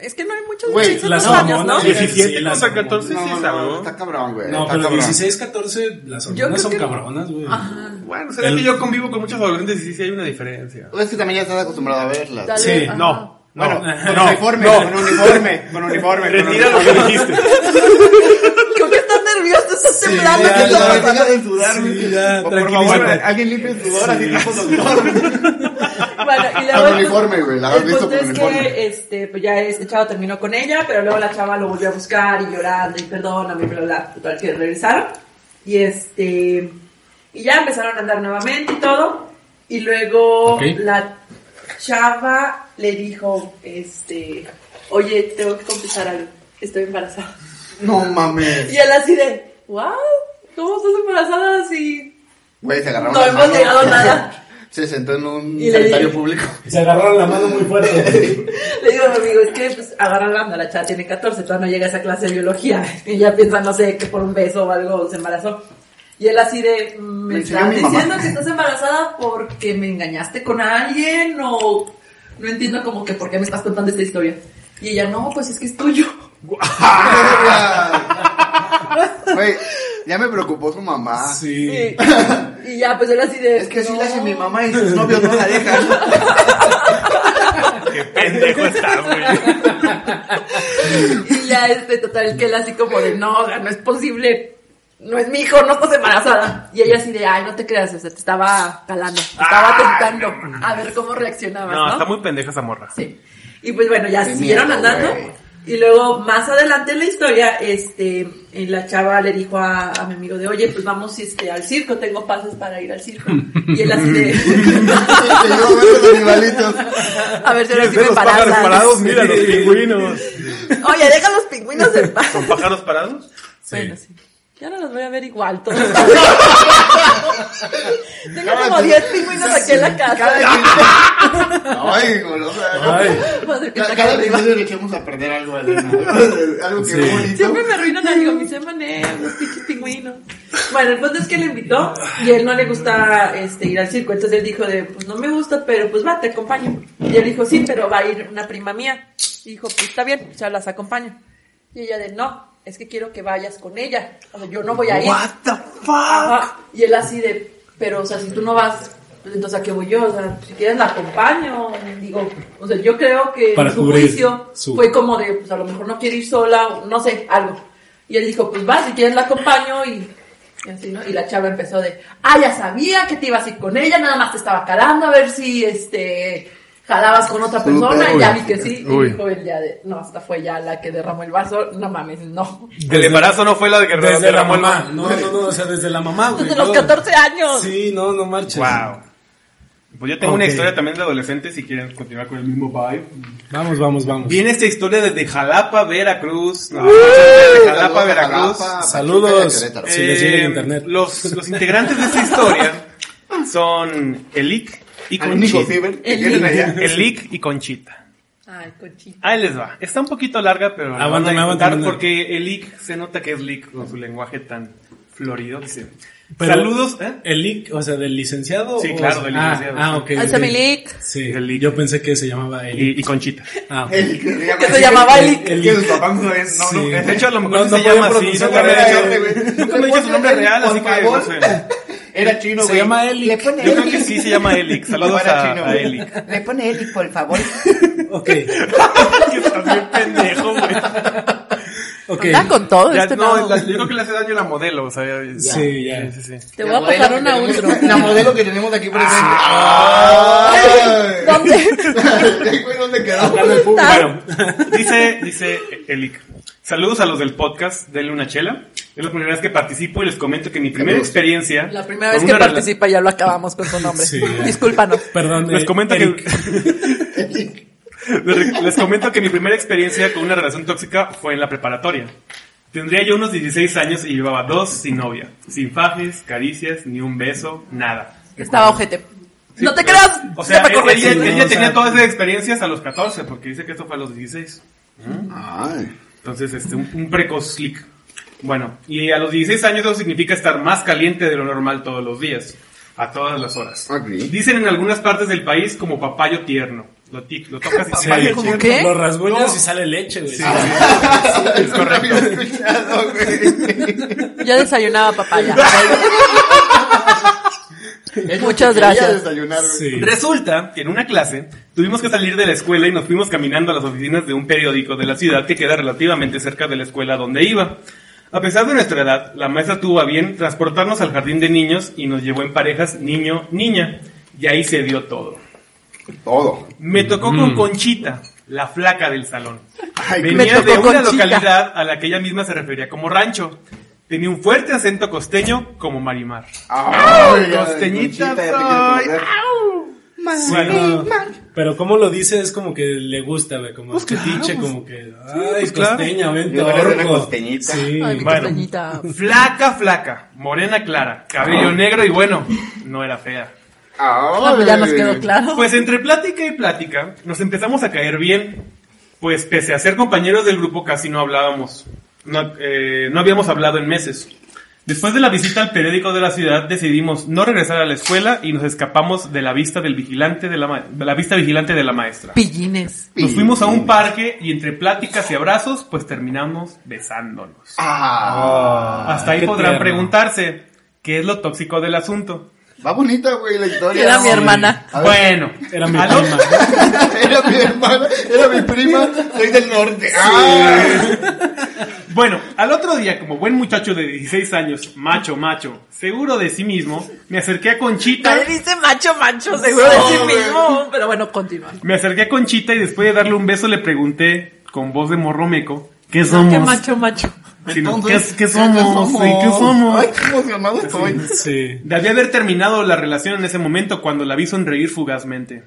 Es que no hay muchos Güey, 16 las años, ¿no? hormonas, 17 Sí, las contra 14 sí No, es no, algo. está cabrón, güey. No, pero cabrón. 16, 14, las hormonas son que- cabronas, güey. Bueno, será El- que yo convivo con muchos adolescentes y sí, sí hay una diferencia. Es que también ya estás acostumbrado a verlas. Tal Sí, ajá. No, Bueno, no, con no, uniforme, no. con uniforme, con uniforme. Retira lo que dijiste. Creo que estás nervioso, estás temblando. ya, ¿qué Que pasando? deja de sudar, Sí, ya, Por- favor, alguien limpie el sudor, así tipo doctor. Bueno, y luego Con uniforme, güey, la el visto punto con es uniforme. que, este, pues ya este chavo terminó con ella, pero luego la chava lo volvió a buscar y llorando y perdóname, bla, bla, bla, total que regresaron. Y este, y ya empezaron a andar nuevamente y todo. Y luego Ok. la chava le dijo, este, oye, tengo que confesar algo, estoy embarazada. No mames. Y él así de, wow, ¿cómo estás embarazada si Güey, se agarraron no hemos llegado a nada? Se sentó en un sanitario público. Se agarraron la mano muy fuerte. Le digo a mi amigo, es que pues agarra la la chava tiene 14, todavía no llega a esa clase de biología. Y ya piensa, no sé, que por un beso o algo se embarazó. Y él así de, mm, ¿me Me estás mamá. diciendo que estás embarazada porque me engañaste con alguien? O no entiendo como que por qué me estás contando esta historia. Y ella, no, pues es que es tuyo. Güey, ya me preocupó su mamá. Sí. Y, y ya, pues él así de... Es que "No". le hace mi mamá y sus novios no la dejan. Qué pendejo estás, güey. Y ya, este, total, que él así como de, no, o sea, no es posible, no es mi hijo, no estás embarazada. Y ella así de, ay, no te creas, o sea, te estaba calando, te estaba tentando a ver cómo reaccionabas, No, ¿no? está muy pendeja esa morra. Sí. Y pues bueno, ya Qué siguieron miedo, andando. Y luego, más adelante en la historia, este, la chava le dijo a, a mi amigo de, oye, pues vamos este, al circo, tengo pases para ir al circo. Y él así de, a ver los animalitos. a ver si ahora sí ¿Quieres ver me los pájaros parados? Mira, los pingüinos. Oye, deja los pingüinos en paz. ¿Con pájaros parados? Bueno, sí. Ya no los voy a ver igual todos. Tengo como 10 pingüinos aquí en la casa. Ay, golosa. Cada, episodio le echamos a perder algo, Elena. Algo que Sí. es bonito. Siempre me arruinan algo, mis M&M, los pinches pingüinos. Bueno, el punto es que le invitó y él no le gusta este, ir al circo. Entonces él dijo de, pues no me gusta, pero pues va, te acompaño. Y él dijo, sí, pero va a ir una prima mía. Y dijo, pues está bien, o sea, las acompaño. Y ella de, no, es que quiero que vayas con ella. O sea, yo no voy a ir. What the fuck? Ajá. Y él así de, pero, o sea, si tú no vas, pues, entonces a qué voy yo, o sea, si quieres la acompaño. Digo, o sea, yo creo que Para su juicio su- fue como de, pues a lo mejor no quiere ir sola, o no sé, algo. Y él dijo, pues va, si quieres la acompaño y, y así, ¿no? Y la chava empezó de, ah, ya sabía que te ibas a ir con ella, nada más te estaba calando a ver si, este, jalabas con otra persona, y ya vi que sí, Uy. y dijo él ya de, no, hasta fue ya la que derramó el vaso, no mames, no. El embarazo no fue la de que desde la derramó el mamá. vaso. No, no, no, o sea, desde la mamá, güey. Desde los todo. 14 años. Sí, no, no marches. Wow. Pues yo tengo una historia también de adolescentes si quieren continuar con el mismo vibe. Vamos, vamos, vamos. Viene esta historia desde Jalapa, Veracruz. No, desde Jalapa, Veracruz. Saludos. Sí, les llega el internet. Los, los integrantes de esta historia son Elic y Conchita. ciber que El allá. Elic y Conchita. Ay, cochito. Ahí les va. Está un poquito larga, pero la van a porque Elic se nota que es Lick con su lenguaje tan florido. Dice, Pero- saludos, ¿eh? ¿El leak, o sea, del licenciado? Sí, o- claro, del ah, licenciado. Ah, ok. Alza ok. mi lic. Sí, El leak. yo pensé que se llamaba el Y, y Conchita. Ah, ok. El que se llama, se llamaba el, Elic. el que sus papás no sabían. No, Sí. no, De hecho, a lo mejor No, sí no se llama así. Nunca me dicho su nombre real, así que no sé. Era chino, Se güey. llama Eli. Le pone Yo creo que Eli. sí se llama Elix. Saludos era a, chino, a güey. Le pone Eli, por favor. Ok, Que estás bien pendejo, güey. ok. Anda con todo Ya, este no, no. la- yo creo que le hace daño la modelo, o sea, ya- Sí, ya. Sí, sí, sí. Te voy a pasar una tenemos- La modelo que tenemos aquí presente. ¡Ay! ¿Dónde? Güey, ¿Dónde quedó? Bueno, dice, dice Elic. Saludos a los del podcast, denle una chela. Es la primera vez que participo y les comento que mi primera experiencia. La primera vez que participa ya lo acabamos con su nombre. Sí. Discúlpanos. Perdón, Les eh, comento Eric. que. Les comento que mi primera experiencia con una relación tóxica fue en la preparatoria. Tendría yo unos 16 años y llevaba dos sin novia. Sin fajes, caricias, ni un beso, nada. Estaba ojete. no te creas. O sea, me ella, ella no, o tenía sea- todas esas experiencias a los 14, porque dice que esto fue a los 16. Ay. Entonces, este, un, un precoz slick. Bueno, y a los 16 años eso significa estar más caliente de lo normal todos los días, a todas las horas. Dicen en algunas partes del país como papayo tierno. Lo, ti- lo tocas y Sí, sale ¿Cómo leche. qué? Lo rasguñas y sale leche, güey. Es correcto. Güey. Yo desayunaba papaya. Muchas gracias. Sí. Resulta que en una clase tuvimos que salir de la escuela y nos fuimos caminando a las oficinas de un periódico de la ciudad que queda relativamente cerca de la escuela donde iba. A pesar de nuestra edad, la maestra tuvo a bien transportarnos al jardín de niños y nos llevó en parejas niño-niña. Y ahí se dio todo. Todo. Me tocó con Conchita, la flaca del salón. Ay, Venía de una Conchita. localidad a la que ella misma se refería como rancho. Tenía un fuerte acento costeño como Marimar. Ay, Costeñita Conchita, ya te quiero soy. conocer. Bueno, Pero como lo dice es como que le gusta, güey, como Pues claro, fetiche, pues- como que, ay, pues claro. costeña, vente, orco. costeñita. Sí. Ay, mi Bueno. costeñita. flaca, flaca, morena clara, cabello negro y bueno, no era fea. Ah, pues ya nos quedó claro. Pues entre plática y plática nos empezamos a caer bien, pues pese a ser compañeros del grupo casi no hablábamos, no, eh, no habíamos hablado en meses. Después de la visita al periódico de la ciudad decidimos no regresar a la escuela y nos escapamos de la vista del vigilante de la, ma- de la vista vigilante de la maestra. Pillines. Nos fuimos a un parque y entre pláticas y abrazos pues terminamos besándonos. Ah, Hasta ahí podrán tierno. preguntarse qué es lo tóxico del asunto. Va bonita, güey, la historia. Era mi hermana. A ver. Bueno, Era mi al prima. Era mi hermana, era mi prima, soy del norte. Ah. Bueno, al otro día, como buen muchacho de 16 años, macho, macho, seguro de sí mismo, me acerqué a Conchita. Nadie dice macho, macho, seguro de sí mismo. Pero bueno, continúa. Me acerqué a Conchita y después de darle un beso le pregunté, con voz de morromeco, ¿qué somos? Qué macho, macho. Entonces, ¿qué, qué somos? Sí, ¿Qué somos? Ay, qué emocionado estoy. Sí. Debí haber terminado la relación en ese momento cuando la vi sonreír fugazmente.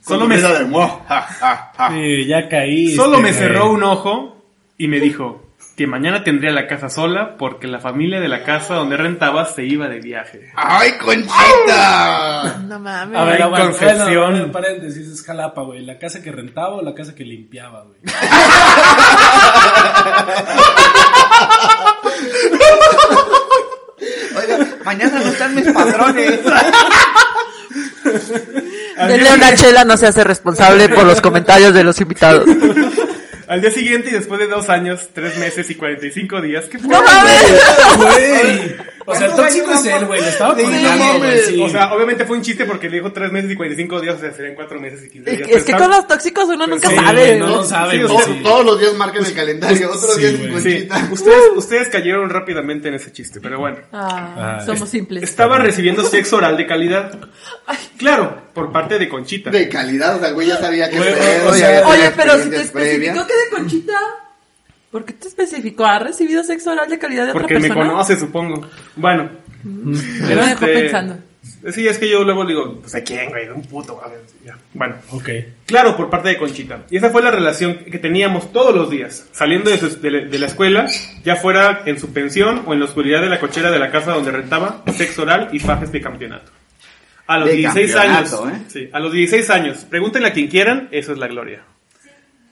Solo me, Sonrisa de mo. Ja, ja, ja. Sí, ya caí. solo me cerró un ojo y me dijo que mañana tendría la casa sola porque la familia de la casa donde rentaba se iba de viaje. ¡Ay, Conchita! No mames. A ver, aguanta, Concepción. bueno, bueno, paréntesis, es Jalapa, güey. ¿La casa que rentaba o la casa que limpiaba, güey? Mañana no están mis patrones. Denle una chela, no se hace responsable por los comentarios de los invitados. Al día siguiente y después de dos años, tres meses y 45 días, ¿qué fue? ¡No mames! Güey. O sea, el ¿Cuántos tóxico es él, güey. Le estaba Sí, contando, güey. O sea, obviamente fue un chiste porque le dijo tres meses y 45 días, o sea, serían cuatro meses y 15 Es días. que, es que con los tóxicos uno nunca sí, sabe. no ¿no? lo sabe. Todos los días marcan el calendario, otros sí, días ustedes, ustedes cayeron rápidamente en ese chiste, pero bueno. Ah, Ah, somos simples. Estaba recibiendo sexo oral de calidad. Claro, por parte de Conchita. De calidad, o sea, el güey ya sabía que Oye, pero si te especificó que de Conchita. ¿Por qué te especificó? ¿Ha recibido sexo oral de calidad de Porque otra me persona? conoce, supongo. Bueno. Me lo dejó pensando. Sí, es que yo luego digo, pues a quién, güey, un puto. a ver, ya. Bueno. Ok. Claro, por parte de Conchita. Y esa fue la relación que teníamos todos los días, saliendo de, su- de la- de la escuela, ya fuera en su pensión o en la oscuridad de la cochera de la casa donde rentaba, sexo oral y fajes de campeonato. A los De 16 años, ¿eh? sí, a los 16 años, pregúntenle a quien quieran, eso es la gloria.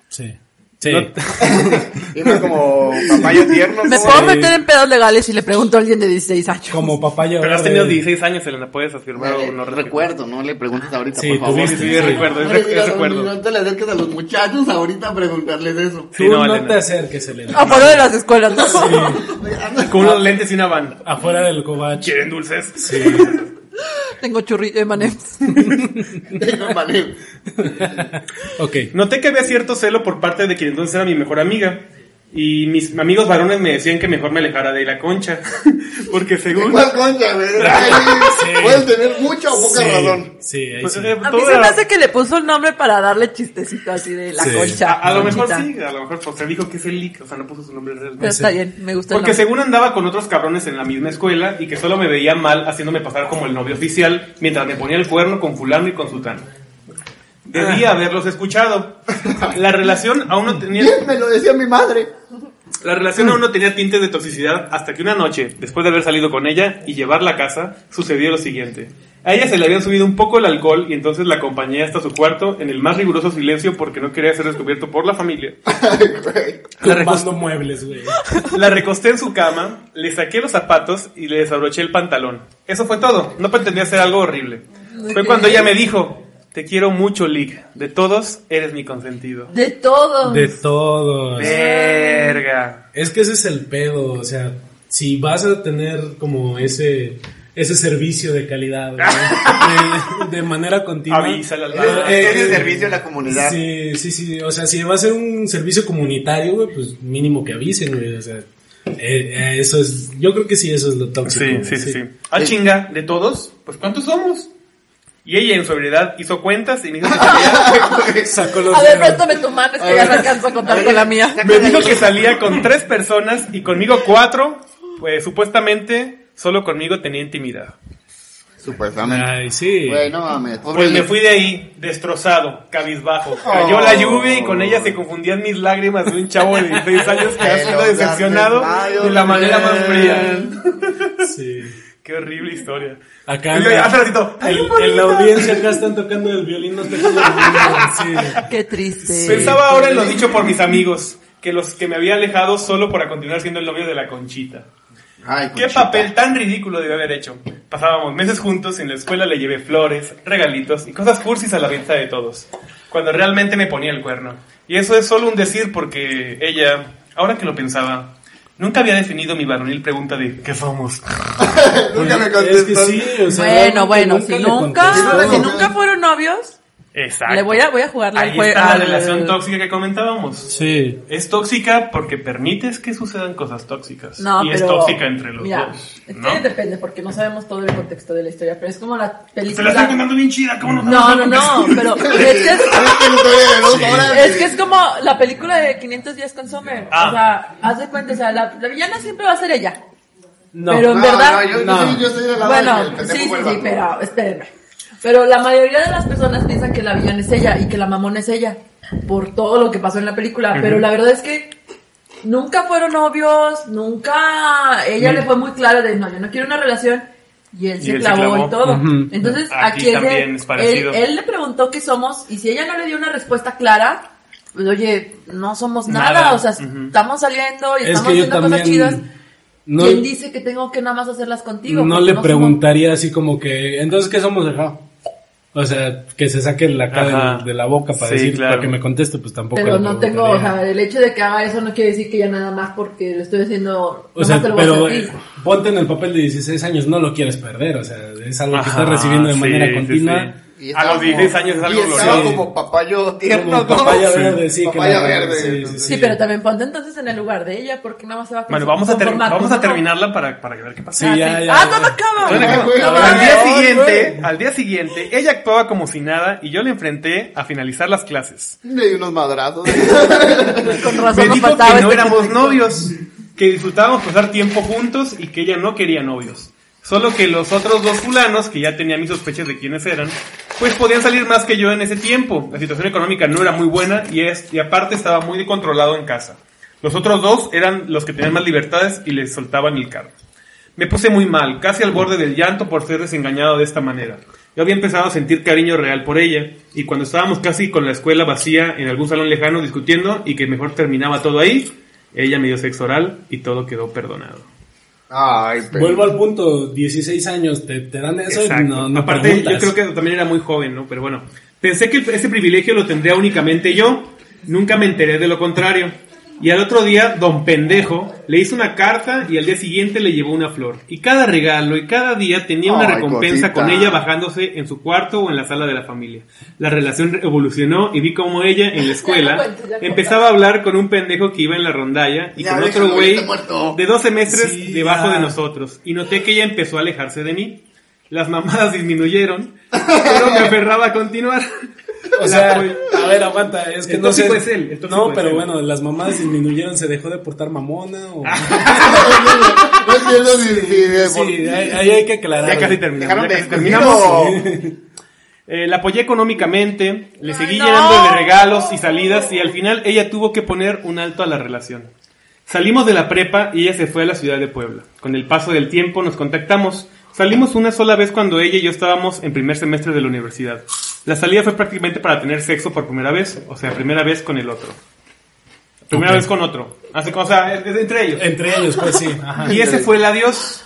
Sí. Sí. No- como papayo tierno. Me puedo meter en pedos legales si le pregunto a alguien de 16 años. Como papaya Pero has tenido 16 años, Elena, puedes afirmar o no recuerdo, no le preguntes ahorita, Sí, por favor. Sí, sí, sí, recuerdo, es, No es digas, recuerdo. No te le acerques a los muchachos ahorita a preguntarles eso. Tú Sí, no, no, Elena. te acerques, Elena. Afuera de las escuelas, ¿no? Oiga, Con unos lentes y una van. Afuera del cobach. ¿Quieren dulces? Sí. Tengo churrillo de manems. Tengo mané. Ok. Noté que había cierto celo por parte de quien entonces era mi mejor amiga. Y mis amigos varones me decían que mejor me alejara de la concha. Porque según... ¿Cuál concha, güey? Puedes tener mucha o poca Sí, razón. Sí, ahí Pues, sí. eh, A mí se me hace que le puso el nombre para darle chistecito así de la Sí. concha. A, a lo mejor sí, a lo mejor pues, se dijo que es el leak, o sea, no puso su nombre real. Pero está bien, me gusta el Porque nombre. según andaba con otros cabrones en la misma escuela y que solo me veía mal haciéndome pasar como el novio oficial mientras me ponía el cuerno con fulano y con sutano. Debía haberlos escuchado. La relación aún no tenía... Bien, me lo decía mi madre. La relación aún no tenía tintes de toxicidad hasta que una noche, después de haber salido con ella y llevarla a casa, sucedió lo siguiente. A ella se le había subido un poco el alcohol y entonces la acompañé hasta su cuarto en el más riguroso silencio porque no quería ser descubierto por la familia. La, recos- Tumbando muebles, güey. la recosté en su cama, le saqué los zapatos y le desabroché el pantalón. Eso fue todo, no pretendía hacer algo horrible. Fue cuando ella me dijo, te quiero mucho, Lick, de todos eres mi consentido. De todos. De todos. Verga. Es que ese es el pedo, o sea, si vas a tener como ese ese servicio de calidad güey, de, de manera continua. Avísale al Eh, eh, servicio a la comunidad. Sí, sí, sí, o sea, si va a ser un servicio comunitario, güey, pues mínimo que avisen, güey, o sea, eh, eh, eso es, yo creo que sí, eso es lo tóxico. Sí, sí, sí. Ah, chinga, ¿de todos? Pues ¿cuántos somos? Y ella en sobriedad hizo cuentas y me dijo que salía, Sacó los A ver, dedos. préstame tu mano, es que ya no alcanzo a contar con la mía. me dijo que salía con tres personas y conmigo cuatro, pues supuestamente solo conmigo tenía intimidad. Supuestamente. Ay, sí. Güey, no mames. Pobre Pues me fui de ahí, destrozado, cabizbajo. Cayó la lluvia y con ella se confundían mis lágrimas de un chavo de 16 años que ha sido decepcionado de la manera más fría. Sí. Qué horrible historia. Acá Y yo, hace ratito, en, en la audiencia acá están tocando el violín, no sí. Qué triste. Pensaba ahora en lo dicho por mis amigos, que los que me había alejado solo para continuar siendo el novio de la Conchita. Ay, ¿Qué papel tan ridículo debe haber hecho? Pasábamos meses juntos y en la escuela le llevé flores, regalitos y cosas cursis a la vista de todos, cuando realmente me ponía el cuerno. Y eso es solo un decir porque ella, ahora que lo pensaba, nunca había definido mi varonil pregunta de ¿qué somos? Nunca me Es que contestó. sí, o sea, Bueno, bueno, si nunca, si nunca fueron novios, Exacto. le voy a, voy a jugarle al Ahí juego. está la al- relación tóxica que comentábamos. Sí. Es tóxica porque permites que sucedan cosas tóxicas. No, y pero, es tóxica entre los mira, dos. ¿no? que depende, porque no sabemos todo el contexto de la historia, pero es como la Se la película. estoy contando bien chida, ¿cómo no? No, no, no, pero es que es, Es que es que es como la película de 500 días con Summer. Ah. O sea, haz de cuenta, o sea, la, la villana siempre va a ser ella. No. Pero en No, verdad. no, yo, yo No. soy, yo soy de la Bueno, sí, sí, sí, pero espérenme. Pero la mayoría de las personas piensan que la villana es ella y que la mamona es ella por todo lo que pasó en la película. Pero la verdad es que nunca fueron novios, nunca. Ella le fue muy clara de no, yo no quiero una relación. Y él Y se él se clavó y todo. Ujú. Entonces, Aquí aquí, él, es parecido. él, él le preguntó qué somos y si ella no le dio una respuesta clara, pues oye, no somos nada, Nada. o sea, estamos saliendo y Es estamos haciendo cosas también chidas. no, ¿Quién dice que tengo que nada más hacerlas contigo? no le somos- preguntaría así como que, entonces, ¿qué somos acá? O sea, que se saque la cara de, de la boca para Sí, decir, claro. para que me conteste, pues tampoco. Pero no tengo, o sea, el hecho de que haga eso no quiere decir que ya nada más porque lo estoy haciendo, O sea, más te lo voy a pero eh, ponte en el papel de 16 años, no lo quieres perder, o sea, es algo que estás recibiendo de sí, manera sí, continua. sí. Y A los 16 años es algo y estaba glorioso. como papayo tierno, Como ¿no? papaya verde, sí, Papaya la- verde. sí, sí. Sí, pero también ponte entonces en el lugar de ella porque nada más se va a Bueno, vamos a, vamos a terminarla para, para ver qué pasa. Sí, Ah, ya, sí. ya, Ah, ya. no, no acaba. No, no, no, al no, día no, siguiente, al día siguiente, ella actuaba como si nada y yo le enfrenté a finalizar las clases. Le di unos madrazos. Con razón Me dijo que no este éramos novios, que disfrutábamos pasar tiempo juntos y que ella no quería novios. Solo que los otros dos fulanos, que ya tenía mis sospechas de quiénes eran, pues podían salir más que yo en ese tiempo. La situación económica no era muy buena y, es, y aparte estaba muy controlado en casa. Los otros dos eran los que tenían más libertades y les soltaban el carro. Me puse muy mal, casi al borde del llanto por ser desengañado de esta manera. Yo había empezado a sentir cariño real por ella, y cuando estábamos casi con la escuela vacía en algún salón lejano discutiendo y que mejor terminaba todo ahí, ella me dio sexo oral y todo quedó perdonado. Ay, pero. Vuelvo al punto, 16 años, te, te dan eso y Exacto. no, no Aparte, preguntas. yo creo que también era muy joven, ¿no? Pero bueno, pensé que ese privilegio lo tendría únicamente yo. Nunca me enteré de lo contrario. Y al otro día, don pendejo le hizo una carta y al día siguiente le llevó una flor. Y cada regalo y cada día tenía una Ay, recompensa cosita. con ella bajándose en su cuarto o en la sala de la familia. La relación evolucionó y vi como ella en la escuela empezaba a hablar con un pendejo que iba en la rondalla y Ya, con otro güey de dos semestres Sí, debajo ya. de nosotros. Y noté que ella empezó a alejarse de mí. Las mamadas disminuyeron, pero me aferraba a continuar. O La sea, a ver, aguanta, es que no sé. es él, No, pero él. bueno, las mamadas disminuyeron, se dejó de portar mamona o... no entiendo si, Sí, ahí, ahí hay que aclarar. Ya casi terminamos. dejaron ya casi terminamos. Eh, la apoyé económicamente, le seguí Ay, no. llenando de regalos y salidas y al final ella tuvo que poner un alto a la relación. Salimos de la prepa y ella se fue a la ciudad de Puebla. Con el paso del tiempo nos contactamos. Salimos una sola vez cuando ella y yo estábamos en primer semestre de la universidad. La salida fue prácticamente para tener sexo por primera vez, o sea, primera vez con el otro. Primera vez con otro. Así o sea, entre ellos. Entre ellos, pues sí. Ajá. Y ese fue el adiós.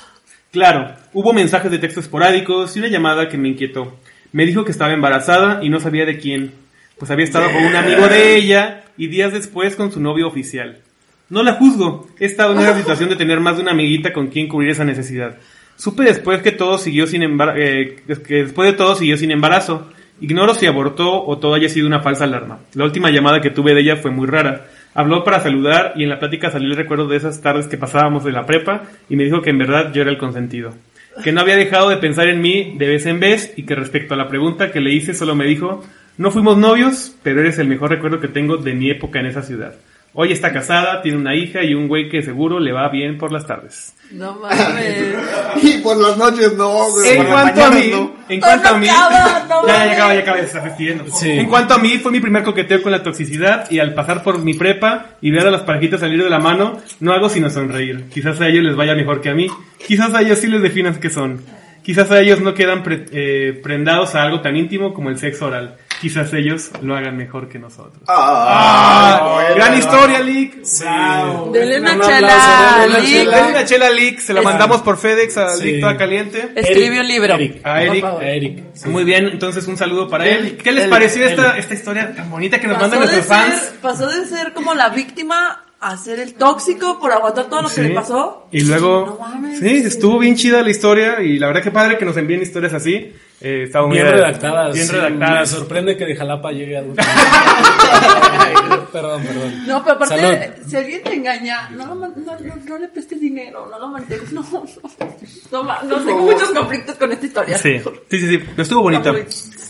Claro, hubo mensajes de texto esporádicos y una llamada que me inquietó. Me dijo que estaba embarazada y no sabía de quién. Pues había estado con un amigo de ella y días después con su novio oficial. No la juzgo, he estado en esa situación de tener más de una amiguita con quien cubrir esa necesidad. Supe después que todo siguió sin embarazo, que después de todo siguió sin embarazo. Ignoro si abortó o todo haya sido una falsa alarma. La última llamada que tuve de ella fue muy rara. Habló para saludar y en la plática salió el recuerdo de esas tardes que pasábamos de la prepa y me dijo que en verdad yo era el consentido. Que no había dejado de pensar en mí de vez en vez y que respecto a la pregunta que le hice solo me dijo, no fuimos novios, pero eres el mejor recuerdo que tengo de mi época en esa ciudad. Hoy está casada, tiene una hija y un güey que seguro le va bien por las tardes. No mames. Y por las noches no, güey. En cuanto a mí, no. en cuanto a mí, acaba, no ya, ya acaba, ya acaba, se está despidiendo. Sí. En cuanto a mí, fue mi primer coqueteo con la toxicidad y al pasar por mi prepa y ver a las parejitas salir de la mano, no hago sino sonreír. Quizás a ellos les vaya mejor que a mí, quizás a ellos sí les definan qué son. Quizás a ellos no quedan pre- eh, prendados a algo tan íntimo como el sexo oral. Quizás ellos lo hagan mejor que nosotros. Ah, bueno. gran historia, Lick. Wow. Dele una Un chela, dele una chela. Dale una chela, Lick. Se la Es- mandamos por FedEx a Sí. Lick toda caliente. Escribe un libro. Eric. A Eric. A Eric. sí. Muy bien, entonces un saludo para él. ¿Qué les Eric, pareció esta, Eric. esta historia tan bonita que nos Pasó mandan nuestros ser, fans? pasó de ser como la víctima a ser el tóxico por aguantar todo lo que le pasó. Y luego, No mames. sí, estuvo bien chida la historia y la verdad que padre que nos envíen historias así. Eh, estaba muy Bien redactadas. Bien sí, redactadas. Me sorprende que de Jalapa llegue a Perdón, perdón. No, pero aparte, Salud. si alguien te engaña, no, lo no, no, no le prestes dinero, no lo mantengas, no, no, no, tengo muchos conflictos con esta historia. Sí, sí, sí, sí, pero estuvo bonita.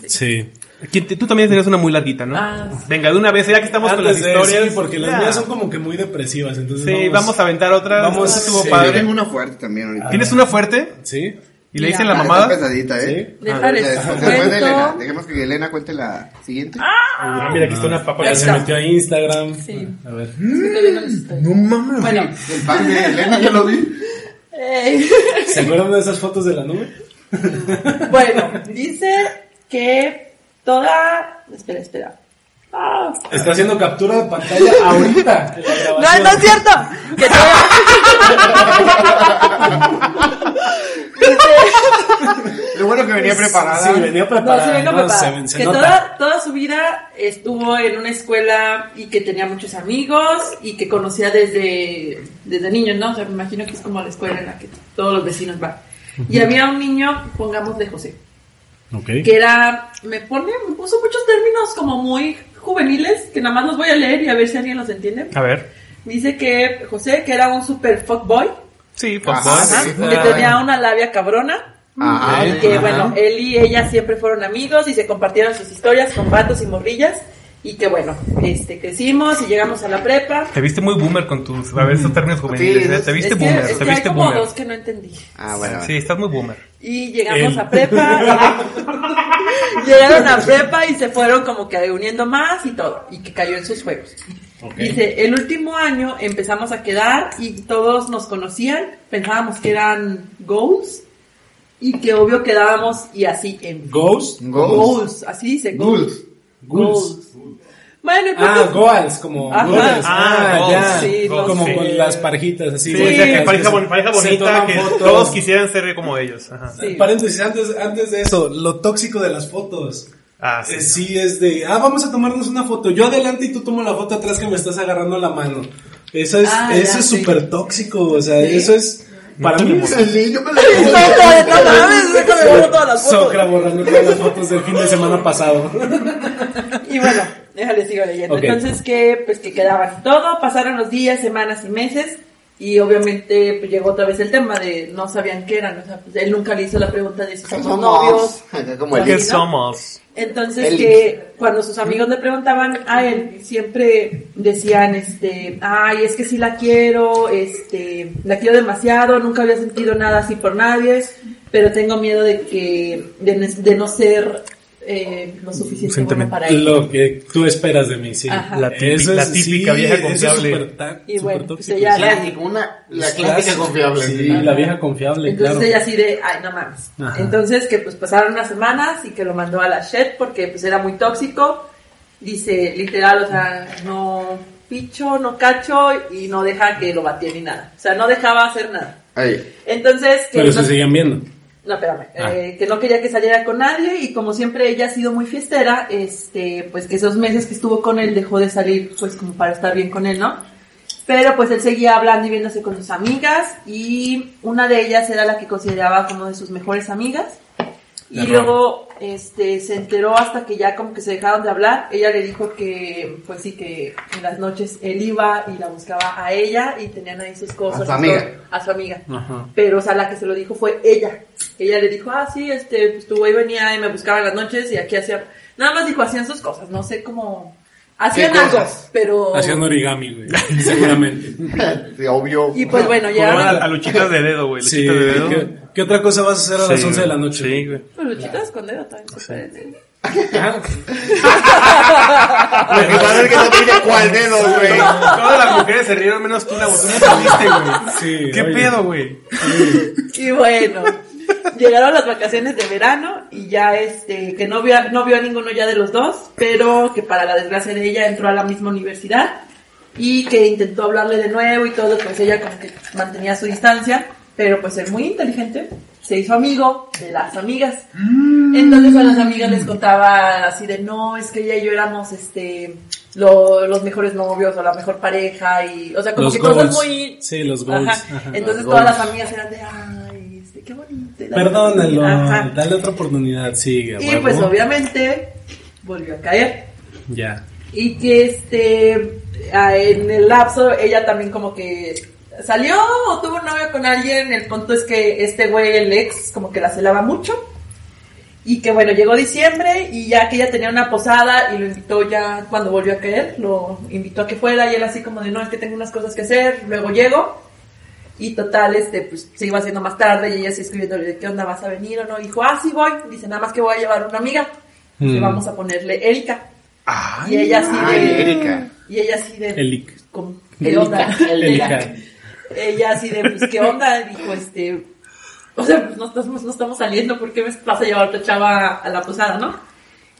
Sí. ¿Quién te- Tú también tenías una muy larguita, ¿no? Ah, sí. Venga, de una vez, ya que estamos con las Antes de- historias. sí, porque las ya. mías son como que muy depresivas, entonces Sí, vamos, a aventar otra. Vamos, estuvo sí. Yo padre. tengo una fuerte también ahorita. ¿Tienes una fuerte? Sí. ¿Y le Ya. dicen la Ah, Está mamada? pesadita, ¿eh? Déjales Después de Elena. Dejemos que Elena cuente la siguiente. Ah, mira, aquí está una papa. Ya se metió a Instagram. Sí. A ver. Que. No mames. Bueno, El pan de Elena, yo lo vi. eh, ¿Se acuerdan de esas fotos de la nube? bueno, dice que toda, espera, espera. Ah, Está haciendo captura de pantalla ahorita. No, no es cierto. Que toda... Lo bueno que venía preparada. Sí, venía No, preparada. sí vengo no, preparada. se- se que toda, toda su vida estuvo en una escuela y que tenía muchos amigos y que conocía desde, desde niños, ¿no? O sea, me imagino que es como la escuela en la que todos los vecinos van. Y había un niño, pongamos de José, Ok. que era, me pone, me puso muchos términos como muy juveniles, que nada más los voy a leer y a ver si alguien los entiende. A ver. Dice que José, que era un super fuckboy, Sí, ajá, sí. que tenía una labia cabrona. Ah, Y que ajá. bueno, él y ella siempre fueron amigos y se compartieron sus historias con vatos y morrillas. Y que bueno, este, crecimos y llegamos a la prepa. Te viste muy boomer con tus, a ver, esos términos juveniles. Sí, ¿eh? es- Te viste es que, boomer, es te que hay viste como boomer. dos que no entendí. Ah, bueno. Sí, estás muy boomer. Y llegamos a prepa. llegaron a prepa y se fueron como que uniendo más y todo. Y que cayó en sus juegos. Dice, el último año empezamos a quedar y todos nos conocían, pensábamos que eran goals y que obvio quedábamos y así en. Goals. goals, así dice, goals. Ghouls. Goals. Bueno, Ah, pues, goals, como Ajá. goles. Ah, Ah, goals, ya. sí, no como sé. con las parejitas así. Sí, Sí, o sea, que es pareja, pareja bonita, que fotos. todos quisieran ser como ellos. Ajá. Sí. Paréntesis, antes, antes de eso, lo tóxico de las fotos. Ah, sí. Eh, Sí, es de, ah, vamos a tomarnos una foto. Yo adelante y tú toma la foto atrás que me estás agarrando la mano. Eso es Ah, eso ya, es sí. súper tóxico, o sea, Sí. eso es para mí Sí, yo me la No, no, no mames, déjame borrar todas las fotos. Socra borrando todas las fotos del fin de semana pasado. Y bueno, déjale sigo leyendo. Entonces que pues que quedaban todo, pasaron los días, semanas y meses y obviamente pues, llegó otra vez el tema de no sabían qué eran, o sea, pues, él nunca le hizo la pregunta de si somos novios. Acá como el ¿Qué ¿no? somos? Entonces que cuando sus amigos le preguntaban a él, siempre decían, este, ay, es que sí la quiero, este, la quiero demasiado, nunca había sentido nada así por nadie, pero tengo miedo de que, de no ser eh, lo suficiente bueno para él. Lo que tú esperas de mí, sí. Ajá. La típica- Eso es- la típica vieja es confiable. súper ta- Y bueno, tóxico. pues ella- clásico, una, la Es clásica confiable. Sí, la vieja confiable, Entonces claro. ella así de, ay, no mames. Ajá. Entonces que pues pasaron unas semanas y que lo mandó a la Shed porque pues era muy tóxico. Dice, literal, o sea, no picho, no cacho y no deja que lo batiera ni nada. O sea, no dejaba hacer nada. Ahí. Entonces, que Pero no, se seguían viendo. No, espérame, Ah. eh, que no quería que saliera con nadie y como siempre ella ha sido muy fiestera, este, pues que esos meses que estuvo con él dejó de salir pues como para estar bien con él, ¿no? Pero pues él seguía hablando y viéndose con sus amigas y una de ellas era la que consideraba como de sus mejores amigas. Y luego este se enteró hasta que ya como que se dejaron de hablar. Ella le dijo que pues sí que en las noches él iba y la buscaba a ella y tenían ahí sus cosas. A su amiga. todo, a su amiga. Ajá. Pero, o sea, la que se lo dijo fue ella. Ella le dijo, ah, sí, este, pues tu güey venía y me buscaba en las noches y aquí hacía... Nada más dijo, hacían sus cosas, no sé cómo... Hacían ¿Qué algo, pero... Hacían origami, güey. Seguramente. Sí, obvio. Y pues bueno, llegaron... a, a luchitas de dedo, güey. Sí, Luchitas de dedo. ¿qué, qué otra cosa vas a hacer a las Sí, 11 de la noche? Sí, güey. Pues luchitas con dedo también se puede decir. Ah, Lo que pasa es que no tiene cuál dedo, güey. Todas las mujeres se rieron menos tú, la botona saliste, güey. Sí, ¿Qué oye. pedo, güey? Y bueno, llegaron las vacaciones de verano y ya este, que no vio, a- no vio a ninguno ya de los dos, pero que para la desgracia de ella entró a la misma universidad y que intentó hablarle de nuevo y todo, pues ella como que mantenía su distancia, pero pues ser muy inteligente, se hizo amigo de las amigas. Entonces a las amigas les contaba así de, no, es que ella y yo éramos este, lo- los mejores novios o la mejor pareja y, o sea, como Los que cosas muy... Sí, los goals. Ajá. Ajá. Entonces Los todas goals. las amigas eran de, ay, este, qué bonito. Perdónalo, dale otra oportunidad, sigue. Y huevo. pues obviamente volvió a caer. Ya. Y que este, en el lapso ella también como que salió o tuvo un novio con alguien. El punto es que este güey, el ex, como que la celaba mucho. Y que bueno, llegó diciembre y ya que ella tenía una posada y lo invitó ya cuando volvió a caer, lo invitó a que fuera y él así como de no, es que tengo unas cosas que hacer, luego llego. Y total, este, pues se iba haciendo más tarde y ella así escribiéndole de qué onda, vas a venir o no. Dijo, ah, sí voy. Dice, nada más que voy a llevar una amiga. Le Mm. vamos a ponerle Erika. Ay, Y ella así Ay, de... Erika. Y ella así de... Elic. ¿cómo? ¿Qué onda? Elica. Ella así de, pues, ¿qué onda? Dijo, este... O sea, pues no estamos, no estamos saliendo, ¿por qué me vas a llevar a otra chava a la posada, no?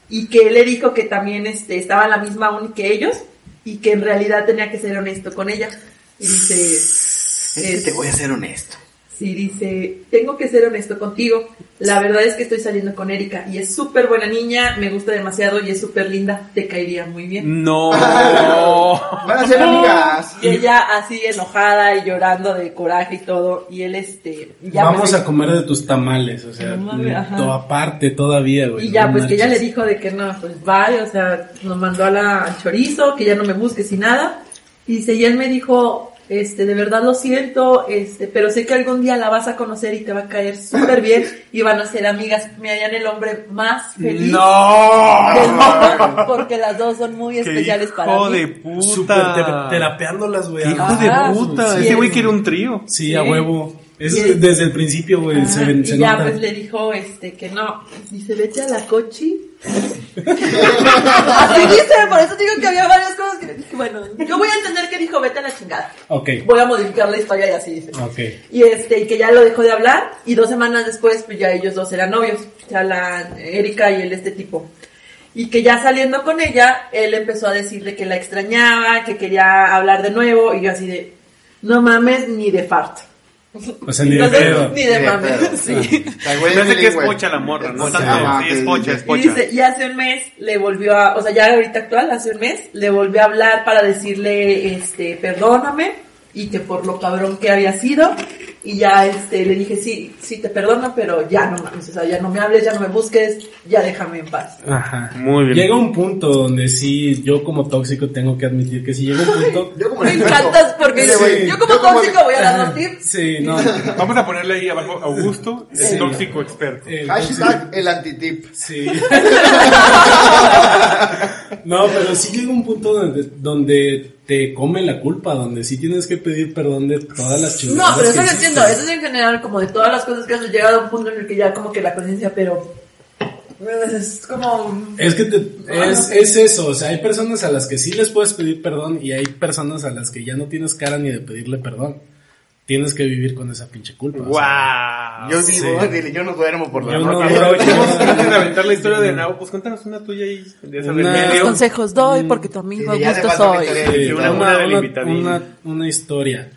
Y que él le dijo que también este, estaba en la misma uni que ellos y que en realidad tenía que ser honesto con ella. Y dice... Es que te voy a ser honesto. Sí, dice, tengo que ser honesto contigo. La verdad es que estoy saliendo con Erika y es súper buena niña, me gusta demasiado y es súper linda, te caería muy bien. No. Van a ser amigas. Y ella así enojada y llorando de coraje y todo, y él este... ya Vamos pues, a comer de tus tamales, o sea, todo aparte todavía, güey. Y ya, no pues que ella le dijo de que no, pues bye, o sea, nos mandó a la al chorizo, que ya no me busques y nada. Y dice, y él me dijo, este, de verdad lo siento, este, pero sé que algún día la vas a conocer y te va a caer súper bien y van a ser amigas. Me hallan el hombre más feliz del No. mundo porque las dos son muy especiales para hijo mí. de puta. Súper te- terapeándolas, güey. Qué hijo Ajá. de puta. Ese güey quiere un trío. Sí, a huevo. Es Y es- desde el principio, güey, se, y ya nota. pues le dijo este que no. Dice, vete a la cochi. Así dice, por eso digo que había varias cosas que le dije, bueno, yo voy a entender que dijo, vete a la chingada. Voy a modificar la historia y así dice. Y este, y que ya lo dejó de hablar, y dos semanas después, pues ya ellos dos eran novios, o sea, la Erika y el este tipo. Y que ya saliendo con ella, él empezó a decirle que la extrañaba, que quería hablar de nuevo, y yo así de, no mames, ni de farto. O sea, ni de Entonces, pedo. ni de Ni de mame. pedo. Sí. Hace que es pocha la morra, ¿no? Ah, sí, es pocha, es Y pocha. dice, y hace un mes le volvió a, o sea, ya ahorita actual, hace un mes, le volvió a hablar para decirle, este, perdóname, y que por lo cabrón que había sido, y ya, este, le dije, sí, sí te perdono, pero ya no mames, o sea, ya no me hables, ya no me busques, ya déjame en paz. Ajá. Muy bien. Llega un punto donde sí, yo como tóxico tengo que admitir que si llega un punto... Yo como Me el encantas porque Sí, yo como Yo tóxico el- voy a dar los tips. Sí, no. Vamos a ponerle ahí abajo Augusto, el Sí. tóxico experto. eh, Hashtag el antitip. Sí. no, pero sí llega un punto donde, donde te come la culpa, donde sí tienes que pedir perdón de todas las No, chingadas. pero eso lo entiendo, eso es en general como de todas las cosas que has llegado a un punto en el que ya como que la conciencia, pero es como... Es que te- es, es eso, o sea, hay personas a las que sí les puedes pedir perdón y hay personas a las que ya no tienes cara ni de pedirle perdón. Tienes que vivir con esa pinche culpa. o sea. ¡Wow! Yo digo, sí. dile, yo no duermo por la Yo no noche. Aprovechemos antes de aventar la historia de Nao, pues cuéntanos una tuya ahí, de esa del Una- medio. consejos doy porque tu amigo Sí, Augusto soy. Sí, una, una- una- una historia.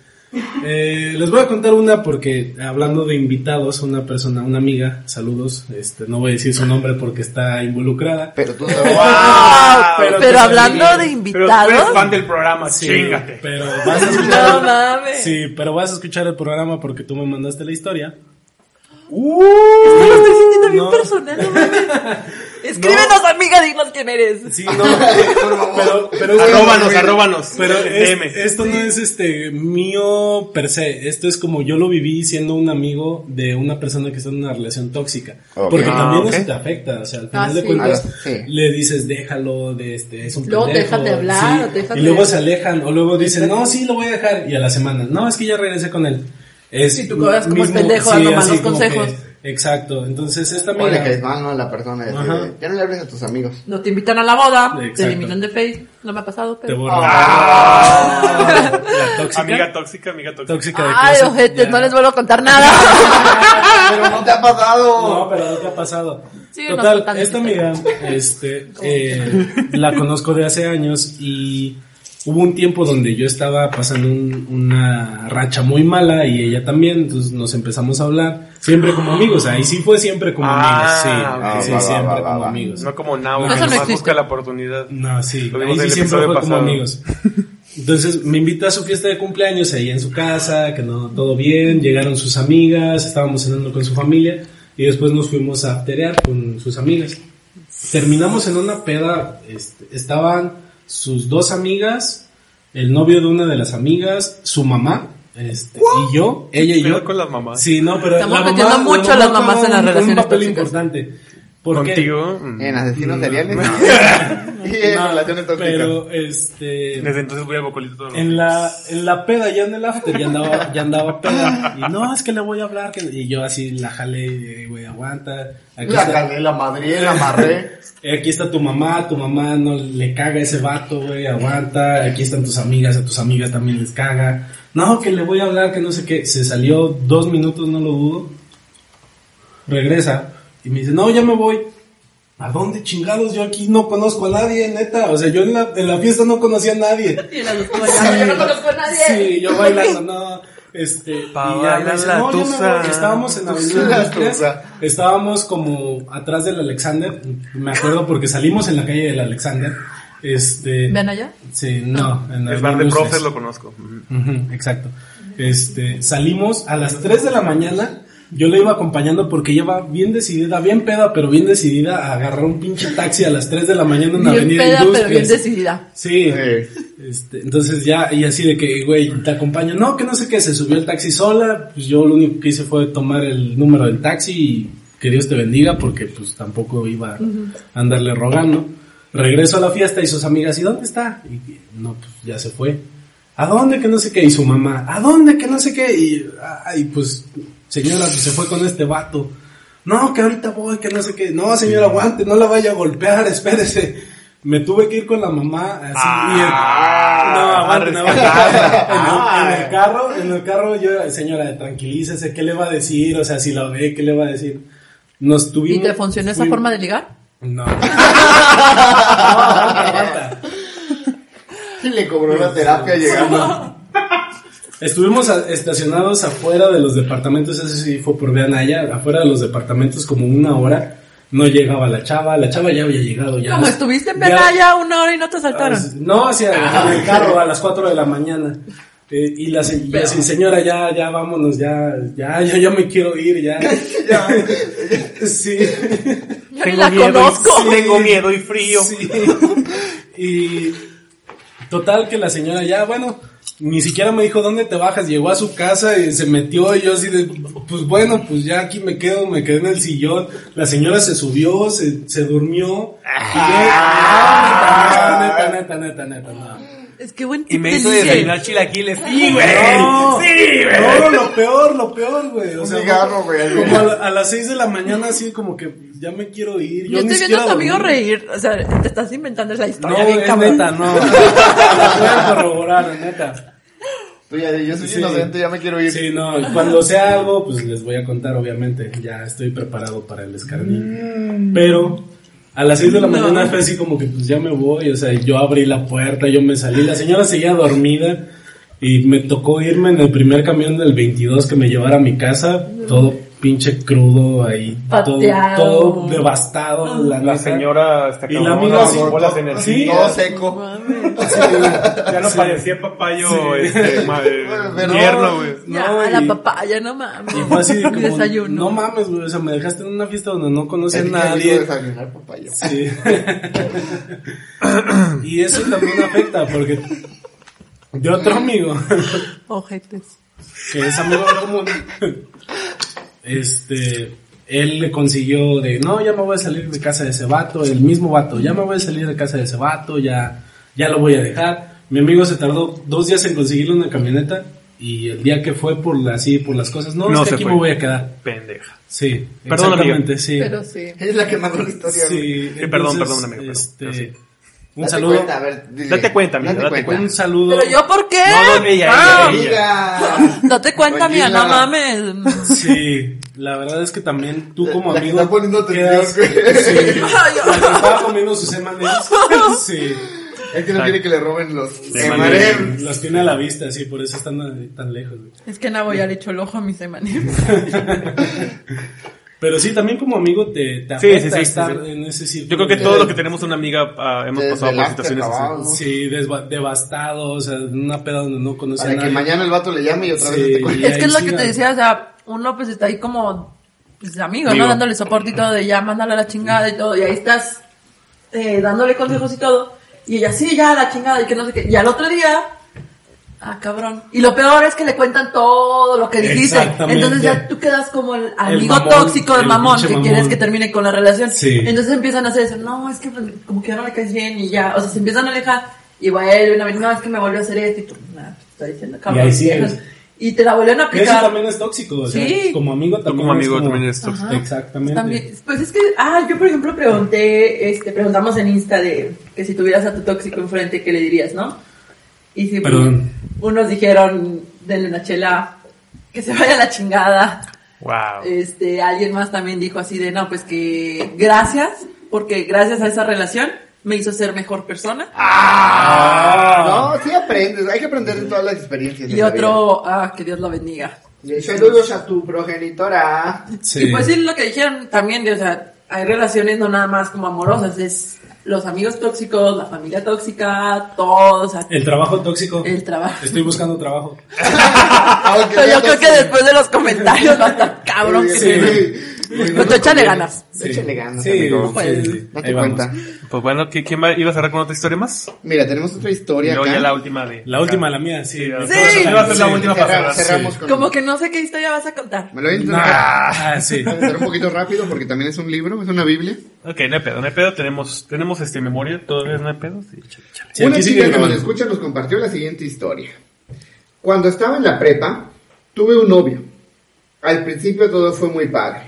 Eh, les voy a contar una porque hablando de invitados, una persona, una amiga, saludos, este, no voy a decir su nombre porque está involucrada. Pero tú sabes. Wow, Pero hablando de Pero tú eres invitados, fan del programa, Sí, chingate. pero vas a escuchar. no mames. Sí, pero vas a escuchar el programa porque tú me mandaste la historia. Es que lo estoy sintiendo bien personal, no mames. Escríbenos, amiga, dinos quién eres. Sí, no, pero, pero es- Arróbanos, arróbanos. Pero es- esto no es este mío per se, esto es como yo lo viví siendo un amigo de una persona que está en una relación tóxica, porque Ah, también eso te afecta, o sea, al final Ah, de sí. cuentas Ah, sí. le dices déjalo, de este es un Luego pendejo", dejan de hablar, sí, o te dejan y luego se alejan o luego dicen no sí lo voy a dejar y a la semana no es que ya regresé con él. Es Y tú quedas como el pendejo dando malos consejos. que- exacto, entonces esta O le amiga caes mal, ¿no? A la persona. ya no le hables a tus amigos. No te invitan a la boda, te eliminan de Facebook, no me ha pasado, te pero... borra. Ah. La tóxica. Amiga tóxica, amiga tóxica. tóxica de Ay, ojete, ya. no les vuelvo a contar nada. Pero no te ha pasado. No, pero no te ha pasado. Total, esta amiga, este, eh, la conozco de hace años y hubo un tiempo donde yo estaba pasando un- una racha muy mala y ella también, entonces nos empezamos a hablar, siempre como amigos, ahí sí fue siempre como Ah, amigos, sí, ok. sí, Va, va, siempre va, va, como va. amigos. No como Nao, No, no existe. busca la oportunidad. No, sí, ahí sí siempre fue como pasado. amigos. Entonces me invita a su fiesta de cumpleaños ahí en su casa, que no, todo bien, llegaron sus amigas, estábamos cenando con su familia y después nos fuimos a afterear con sus amigas. Terminamos en una peda, este, estaban sus dos amigas, el novio de una de las amigas, su mamá, este, y yo, ella y yo. con las mamás. Sí, no, pero Estamos la mamá- metiendo la mucho mamá a las mamás en las un- relaciones Un papel tóxicas. importante. Contigo. En asesinos seriales. No. y en No, relaciones tóxicas. pero este Desde entonces voy a bocolito todos los en la en la peda ya en el after ya andaba ya andaba peda y no es que le voy a hablar que- y yo así la jalé y, güey aguanta aquí La está, la madre, la amarré. aquí está tu mamá tu mamá no le caga ese vato güey aguanta aquí están tus amigas a tus amigas también les caga no que le voy a hablar que no sé qué se salió dos minutos no lo dudo regresa y me dice no ya me voy ¿A dónde chingados? Yo aquí no conozco a nadie, neta. O sea, yo en la, en la fiesta no conocía a nadie. Y dos bailando, yo no conozco a nadie. Sí, yo bailando, no. Este, Pa' y ya me dice, la no, yo me voy. Estábamos en la Tusa, avenida Industrias, tusa. estábamos como atrás del Alexander, me acuerdo porque salimos en la calle del Alexander. Este, ¿Ven allá? sí, no, en la El bar de profes lo conozco. Exacto. Este, salimos a las 3 de la mañana. Yo le iba acompañando porque ella va bien decidida, bien peda, pero bien decidida a agarrar un pinche taxi a las 3 de la mañana en la avenida peda, pero bien decidida. Sí. Sí. Este, entonces ya, y así de que, güey, te acompaño. No, que no sé qué, se subió el taxi sola. Pues yo lo único que hice fue tomar el número del taxi y que Dios te bendiga porque pues tampoco iba a andarle rogando. Regreso a la fiesta y sus amigas, ¿y dónde está? Y no, pues ya se fue. ¿A dónde que no sé qué? Y su mamá, ¿a dónde que no sé qué? Y, ay, pues, señora, pues se fue con este vato. No, que ahorita voy, que no sé qué. No, señora, aguante, no la vaya a golpear, espérese. Me tuve que ir con la mamá así. y el- Ah, no, aguante, no, aguante. En, el, en el carro, en el carro yo, señora, tranquilícese, ¿qué le va a decir? O sea, si la ve, ¿qué le va a decir? Nos ¿Y tuvimos. te funcionó esa forma de ligar? No. no, aguanta, aguanta. Y le cobró la terapia llegando. Estuvimos a- estacionados afuera de los departamentos, eso sí fue por Veanaya, afuera de los departamentos como una hora. No llegaba la chava, la chava ya había llegado. Ya Como estuviste en ya- Penaya una hora y no te asaltaron. Ah, No, hacia en el carro a las 4 de la mañana. Eh, y la, y señora, ya, ya vámonos, ya, ya, yo ya me quiero ir, ya. sí. Yo ni la conozco. Y, tengo miedo y frío. Sí. Y total que la señora ya, bueno, ni siquiera me dijo dónde te bajas, llegó a su casa y se metió y yo así de, pues bueno, pues ya aquí me quedo, me quedé en el sillón. La señora se subió, se, se durmió. Y yo, ah, neta, neta, neta, neta, no. Es que buen Y me hizo desayunar chilaquiles. Sí, güey. No, Sí, güey. no, lo peor, lo peor, güey. O Un sea, cigarro, güey. Como a, la- a las 6 de la mañana, así como que ya me quiero ir. Yo ni estoy viendo a tu amigo reír. O sea, te estás inventando esa No, historia bien es cabrón. neta, no. Lo pueden corroborar, neta. Tú ya, yo soy Sí. inocente, ya me quiero ir. Sí, no, cuando sea algo, pues les voy a contar, obviamente. Ya estoy preparado para el escarnio. Pero a las 6 de la No. mañana fue así como que pues ya me voy. O sea, yo abrí la puerta, yo me salí. La señora seguía dormida. Y me tocó irme en el primer camión del 22 que me llevara a mi casa. Todo pinche crudo ahí. Todo, Pateado. todo devastado. La, La señora está Y la cabrona, amiga así, bolas de sí, energía. Todo seco. Mames. Ya no parecía papayo Sí. este, ma- Pero- tierno, güey. Ya, No, la papaya, no mames. Y fue así como, desayuno. no mames, güey, o sea, me dejaste en una fiesta donde no conocía a El nadie. dijo desayunar papaya. Sí. y eso también afecta porque de otro amigo, Ojetes. que es amigo en común, este, él le consiguió de, no, ya me voy a salir de casa de ese vato, el mismo vato, ya me voy a salir de casa de ese vato, ya, ya lo voy a dejar. Mi amigo se tardó dos días en conseguirle una camioneta y el día que fue por la, así, por las cosas, no, No es que aquí fue. me voy a quedar. Pendeja. Sí, Perdón, exactamente, amigo. sí. Pero sí. Es la que mandó la historia. Sí, Sí, perdón, perdón, amigo, perdón, Este, pero sí. Un Date saludo. cuenta, a ver, dile. Date cuenta, amigo, date cuenta. Un saludo. Pero yo, ¿por qué? No, no, ella, Ah, ella, ella. Diga. Date cuenta, Oye, mía, no la- mames. Sí, la verdad es que también tú como La que amigo. está poniendo quedas- güey. Sí. Estaba comiendo sus. Sí. Es que no quiere que le roben los. Los tiene a la vista, sí, por eso están tan lejos. güey. Es que Nabo ya le echó el ojo a mis semanas. Pero sí, también como amigo te, te Sí, afecta sí, sí, estar sí, sí. en ese círculo. Yo creo que todos los que tenemos una amiga ah, hemos pasado por situaciones acabado, así. ¿no? Sí, desva- devastado, o sea, en una peda donde no conoce a Para que nadie. mañana el vato le llame y otra Sí. vez te cuente. Es que es lo que te decía, o sea, uno pues está ahí como, pues amigo, Amigo. ¿no? Dándole soporte y todo, de ya, mándale a la chingada y todo, y ahí estás, eh, dándole consejos y todo, y ella, sí, ya, la chingada, y que no sé qué, y al otro día, ah, cabrón, y lo peor es que le cuentan todo lo que dijiste, Exactamente. entonces ya tú quedas como el amigo mamón, tóxico, el el mamón, que mamón. quieres que termine con la relación, Sí. entonces empiezan a hacer eso, no, es que pues, como que ya no le caes bien, y ya, o sea, se empiezan a alejar, y vuelven a ver, no, es que me volvió a hacer esto, y tú, nah, te está diciendo, cabrón, ahí viejas. y te la vuelven a Eso aplicar. también es tóxico, o sea, Sí. como amigo Tú también como es amigo como- también eres tóxico. Ajá. Exactamente. También, pues es que, ah, yo por ejemplo pregunté, este, preguntamos en Insta de que si tuvieras a tu tóxico enfrente, ¿qué le dirías, no? Y si Perdón. Unos dijeron, denle una chela, que se vaya a la chingada. Wow. Este, alguien más también dijo así de, no, pues que gracias, porque gracias a esa relación me hizo ser mejor persona. Ah, no, sí aprendes. Hay que aprender de todas las experiencias. Y otro, ah, que Dios lo bendiga. Saludos a tu progenitora. Sí. Y pues sí, lo que dijeron también, de, o sea, hay relaciones no nada más como amorosas, es los amigos tóxicos, la familia tóxica, todo, o sea, El trabajo tóxico. el trabajo. Estoy buscando trabajo. Aunque Pero yo creo que después de los comentarios va a estar cabrón. Sí, que sí, sí. Pero tú échale ganas. Sí. Échale ganas, Sí, amigo. sí, Pues, sí. Date Ahí vamos. cuenta. Pues bueno, ¿qui- ¿quién va, iba a cerrar con otra historia más? Mira, tenemos otra historia acá. ya la última de... La última, la mía, sí. Sí, Sí. iba a ser la última Cerramos, cerramos Sí. con... Como que no sé qué historia vas a contar. Me lo voy a intentar Ah, sí. hacer un poquito rápido porque también es un libro, es una biblia. Ok, no hay pedo, no hay pedo. Tenemos, tenemos este memoria, todavía no hay pedo. Sí, chale, chale. Una chica que nos escucha nos compartió la siguiente historia. Cuando estaba en la prepa, tuve un novio. Al principio todo fue muy padre.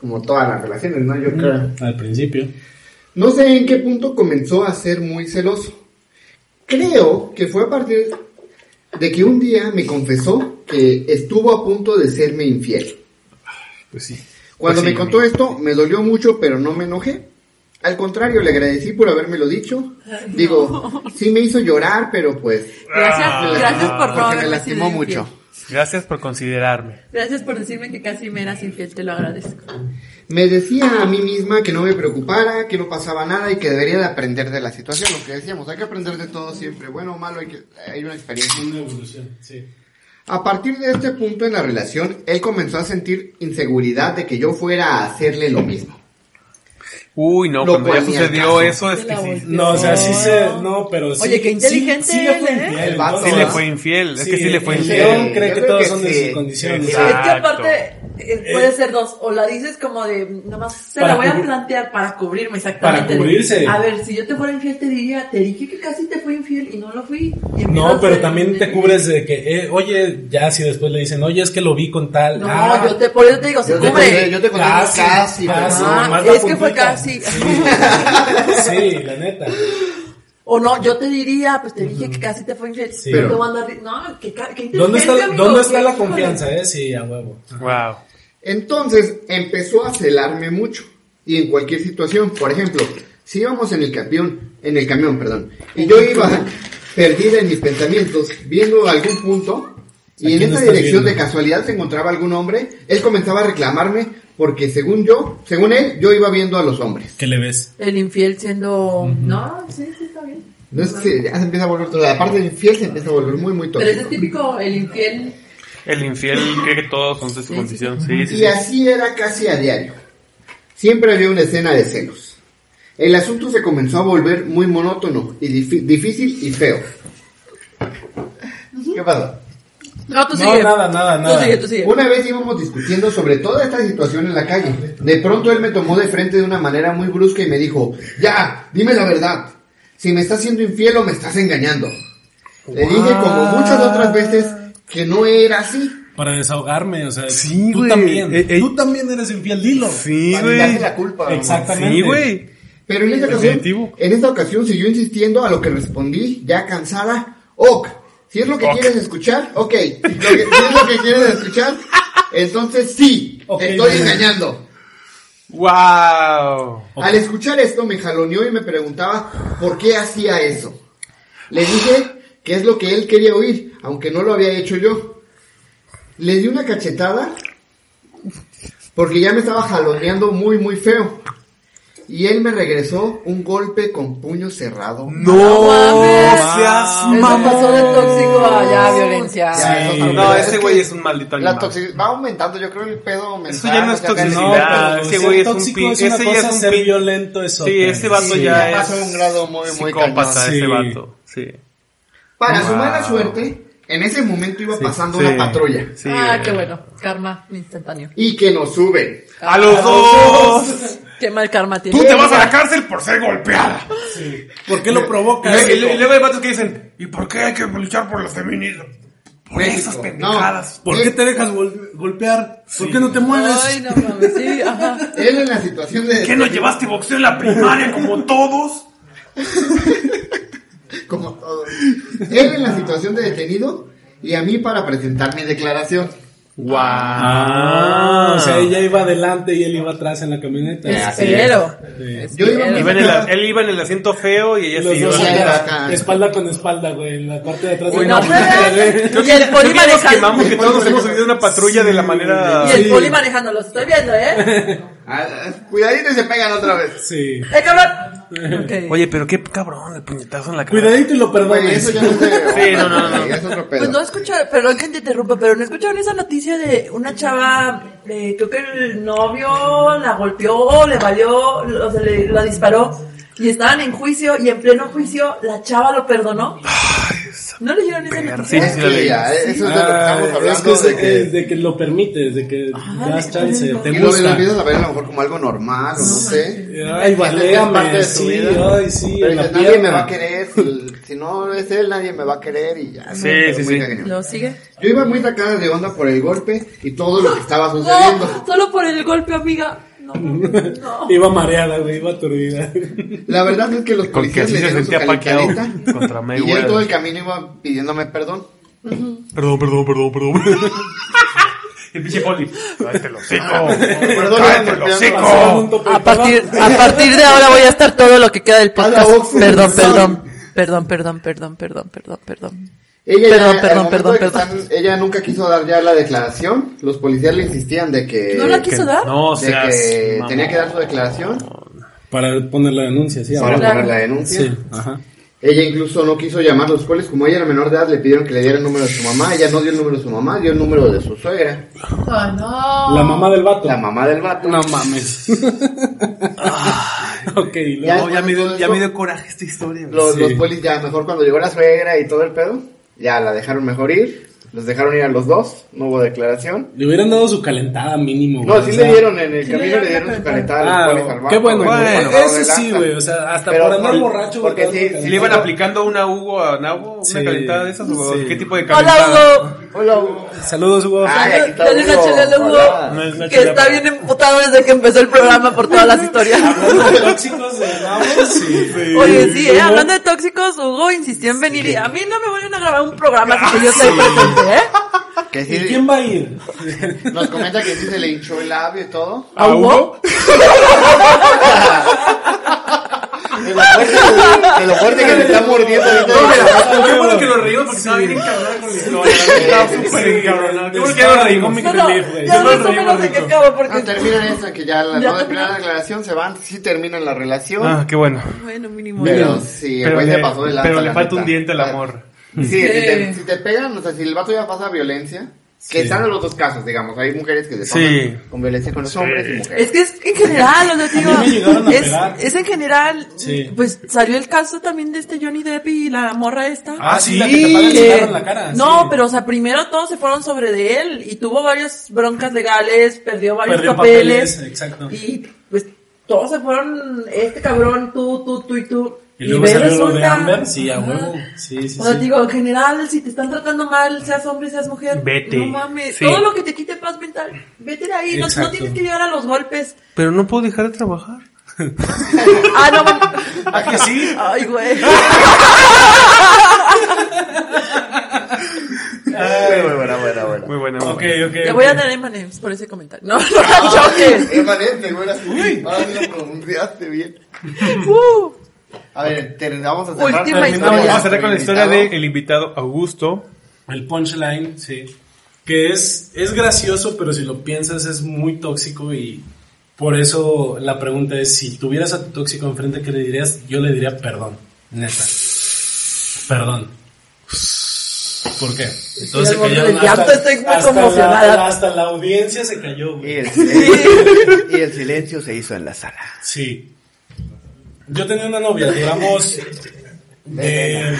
Como todas las relaciones, ¿no? Yo creo. Al principio. No sé en qué punto comenzó a ser muy celoso. Creo que fue a partir de que un día me confesó que estuvo a punto de serme infiel. Pues sí. Cuando Pues sí, me contó esto, me dolió mucho, pero no me enojé. Al contrario, le agradecí por habérmelo dicho. Digo, sí me hizo llorar, pero pues Gracias, Ah. gracias por porque me lastimó mucho. Gracias por considerarme. Gracias por decirme que casi me eras infiel, te lo agradezco. Me decía a mí misma que no me preocupara, que no pasaba nada y que debería de aprender de la situación. Lo que decíamos, hay que aprender de todo siempre. Bueno o malo, hay, que, hay una experiencia. Una evolución, sí. A partir de este punto en la relación, él comenzó a sentir inseguridad de que yo fuera a hacerle lo mismo. Uy, no, Lo cuando ya sucedió caso. eso es que sí. No, o sea, sí se. No, pero sí. Oye, qué sí- inteligente Sí, le fue él, ¿eh? infiel. El vato, sí le fue infiel. Es Sí, que sí le fue el infiel. león cree Yo que creo todos que son de sí. sus condiciones. Exacto. Es que aparte eh, puede ser dos, o la dices como de, nada más se la voy a plantear para cubrirme exactamente. Para de, cubrirse. a ver, si yo te fuera infiel te diría, te dije que casi te fui infiel y no lo fui. No, pero también te cubres de que, eh, oye, ya si después le dicen, oye, es que lo vi con tal. No, ah, yo te, por eso te digo, se Yo te conté, yo te conté Casi, casi, pero casi. Ah, nomás es que fue casi. Sí, la neta. O no, yo te diría, pues te dije que casi te fue infiel. Sí. Pero te voy a andar di- no, que, que ¿Dónde está, amigo, ¿dónde está la confianza, eh? Sí, a huevo. Wow. Entonces empezó a celarme mucho y en cualquier situación, por ejemplo, si íbamos en el camión, en el camión, perdón, y yo iba perdida en mis pensamientos, viendo algún punto y ¿A en esa dirección viendo? de casualidad se encontraba algún hombre, él comenzaba a reclamarme porque según yo, según él, yo iba viendo a los hombres. ¿Qué le ves? El infiel siendo... No, sí, sí, está bien. No es que ya se empieza a volver todo, la parte del infiel se empieza a volver muy muy Pero ese es tóxico. típico, el infiel... El infiel cree que todos son de su condición. Sí, sí, Y sí. así era casi a diario. Siempre había una escena de celos. El asunto se comenzó a volver muy monótono y difícil y feo. ¿Qué pasó? No, tú No, sigue. nada, nada, nada. Tú sigue, tú sigue. Una vez íbamos discutiendo sobre toda esta situación en la calle. De pronto él me tomó de frente de una manera muy brusca y me dijo, ya, dime la verdad. Si me estás siendo infiel o me estás engañando. Le dije como muchas otras veces que no era así. Para desahogarme, o sea, Sí, tú güey. también. Eh, eh. Tú también eres infiel, dilo. Sí, Para güey. la culpa. Exactamente. Sí, güey. Pero en esta ocasión, Definitivo. en esta ocasión siguió insistiendo a lo que respondí, ya cansada, ok, si es lo que Ok. quieres escuchar, ok, lo que- si es lo que quieres escuchar, entonces sí, Ok, te estoy bien. engañando. Wow. Al escuchar esto me jaloneó y me preguntaba por qué hacía eso. Le dije que es lo que él quería oír, aunque no lo había hecho yo. Le di una cachetada porque ya me estaba jaloneando muy muy feo. Y él me regresó un golpe con puño cerrado. No, mames. seas Eso mamón. pasó de tóxico a ya violencia. Ya, eso Sí. No, ese Es güey es un maldito La animal. toxicidad va aumentando, yo creo el pedo mental. Eso ya no es toxicidad. No, pero ese güey es un es una ese ya es un violento es otra. Sí, ese vato Sí, ya pasa es a un grado muy, muy psicópata. Sí. ese vato. Sí. Para su mala suerte, en ese momento iba pasando Sí. una patrulla. Sí, ah, qué bueno. Karma instantáneo. Y que nos suben. A los dos. Qué mal karma tiene. Tú te vas a la cárcel por ser golpeada. ¿Por qué lo Y provoca? luego- y luego hay vatos que dicen, ¿y por qué hay que luchar por los feminismo? Por esas pendejadas. ¿Por qué te dejas gol- golpear? ¿Por qué no te mueves? Ay, no mames, sí, ajá. Él en la situación de... ¿Qué no llevaste boxeo en la primaria como todos? Como todos. Él en la situación de detenido y a mí para presentar mi declaración. Wow. Ah, o sea, ella iba adelante y él iba atrás en la camioneta. Espero. Sí. Yo iba Iba en el- él iba en el asiento feo y ella sí dos iba. Acá. espalda con espalda, güey, en la parte de atrás. Uy, de no, la camioneta, güey. Y el poli manejando. quemamos que todos hemos subido una patrulla de la manera... Y el poli manejando, los estoy viendo, ¿eh? Ah, Cuidadito y se pegan otra vez. Sí. ¡Eh, cabrón! Ok. Oye, pero qué cabrón, el puñetazo en la cara. Cuidadito y lo perdones. eso ya no de... Sí, no, no, no. Es otro pedo. Pues no escucharon, perdón que te interrumpa, pero no escucharon esa noticia de una chava, eh, creo que el novio la golpeó, le valió, o sea, le, la disparó, y estaban en juicio, y en pleno juicio la chava lo perdonó. ¿No leyeron esa noticia? sí, sí, leí. Ya, eso es de lo que Ah, estamos es hablando. que, es de de, que... que, de que lo permites, de que Ajá, das chance, te Y lo, gusta. empiezas a ver a lo mejor como algo normal, o no sé. Ay, valéame, de tu sí, vida. ay, sí, Pero nadie me va a querer, si, no es él, nadie me va a querer y ya. Sí, Pero sí, sí. ¿Lo sigue? Yo iba muy sacada de onda por el golpe y todo lo que estaba sucediendo. No, solo por el golpe, amiga. No, no. Iba mareada, güey, iba aturdida. La verdad es que los policías así le se dieron su sentía paqueado calentadita contra y él todo el camino iba pidiéndome perdón. Perdón, perdón, perdón, perdón. El pinche poli. Cállate los hocico. Perdón, Cállate los hocico. A partir, a partir de ahora voy a estar todo lo que queda del podcast. Perdón, perdón. Perdón, perdón, perdón, perdón, perdón, perdón. Ella, Perdón, ya, perdón, perdón, perdón. están- ella nunca quiso dar ya la declaración. Los policías le insistían de que, ¿No la quiso dar? No, o de sea, que tenía que dar su declaración Para poner la denuncia, sí. para poner la denuncia. Sí, ajá. Ella incluso no quiso llamar a los polis, como ella era menor de edad, le pidieron que le diera el número de su mamá. Ella no dio el número de su mamá, dio el número de su suegra, Ay, no. La mamá del vato. la mamá del vato. No mames. ok, luego- Ya- me dio, Todo ya eso- me dio coraje esta historia. Los, Sí. los polis ya mejor cuando llegó la suegra y todo el pedo, ya la dejaron mejor ir. Los dejaron ir a los dos, no hubo declaración. Le hubieran dado su calentada mínimo. No, sí o le sea- dieron en el Sí le camino, le dieron su calentada. Ah, al qué bueno, pasaron de Eso sí, güey. O sea, hasta por andar por- borracho. porque güey, sí, ¿Le iban aplicando una Hugo a Nabo? ¿Una Sí. calentada de esas? ¿O Sí. qué tipo de Hola, calentada? Hugo. Hola, Hugo. Saludos, Hugo. Ay, aquí está Dale una chela al Hugo. Hola. No es una Que chela, está pero- bien emputado desde que empezó el programa por todas las historias. Hablando de tóxicos de sí. Oye, sí, eh, hablando de tóxicos, Hugo insistió en venir y a mí no me vuelven a grabar un programa sin que yo esté presente, ¿eh? Que ¿Y sí, quién va a ir? nos comenta que sí se le hinchó el labio y todo. ¿A Hugo? De lo fuerte, de lo fuerte que se está mordiendo ahorita. Qué bueno que lo reímos porque estaba bien encabronado con la historia. Estaba súper encabronado. Qué bueno que lo reímos. No, no, relief, güey. ya no sé reí, menos de qué acabo No, porque... terminan esa, que ya la, no de primera declaración se van, sí terminan la relación. Ah, qué bueno. Bueno, mínimo. pero sí, el güey le, se pasó de lanza. pero le la falta un diente al O amor. Sí, si, te, si te pegan, o sea, si el vato ya pasa violencia, que Sí. están en los dos casos, digamos, hay mujeres que se Sí. con violencia con los hombres y mujeres. Es que es en general, o sea, digo, es, es en general, Sí. pues salió el caso también de este Johnny Depp y la morra esta. Ah, sí, la que te en la cara. no, sí. pero o sea, primero todos se fueron sobre de él y tuvo varias broncas legales, perdió varios Perdió papeles, papeles, exacto. y pues todos se fueron, este cabrón, tú, tú, tú y tú. Y luego ve, salió lo de resulta- Amber, sí, a huevo. Sí, sí, O sea, sí. digo, en general, si te están tratando mal, seas hombre, seas mujer, Vete. no mames, Sí. todo lo que te quite paz mental, vete de ahí, no, tienes que llegar a los golpes. Pero no puedo dejar de trabajar. Ah, no. ¿A que sí? Ay, güey. Muy buena, buena, buena. Muy buena. Ok, ok. Le voy a dar M&M's por ese comentario. No, no choques. Emanente, güey, así. Ahora sí lo pronunciaste bien. Uh, A ver, te, vamos a cerrar. Última con la historia. Vamos historia a cerrar con la del historia invitado. Augusto. El punchline, sí. Que es, es gracioso, pero si lo piensas es muy tóxico y por eso la pregunta es, si tuvieras a tu tóxico enfrente, ¿qué le dirías? Yo le diría perdón, neta. Perdón. ¿Por qué? Entonces Sí, cayeron el llanto, estoy muy hasta conmocionada. La, hasta la audiencia se cayó. Y güey. el, silencio, y el silencio se hizo en la sala. Sí. Yo tenía una novia, duramos de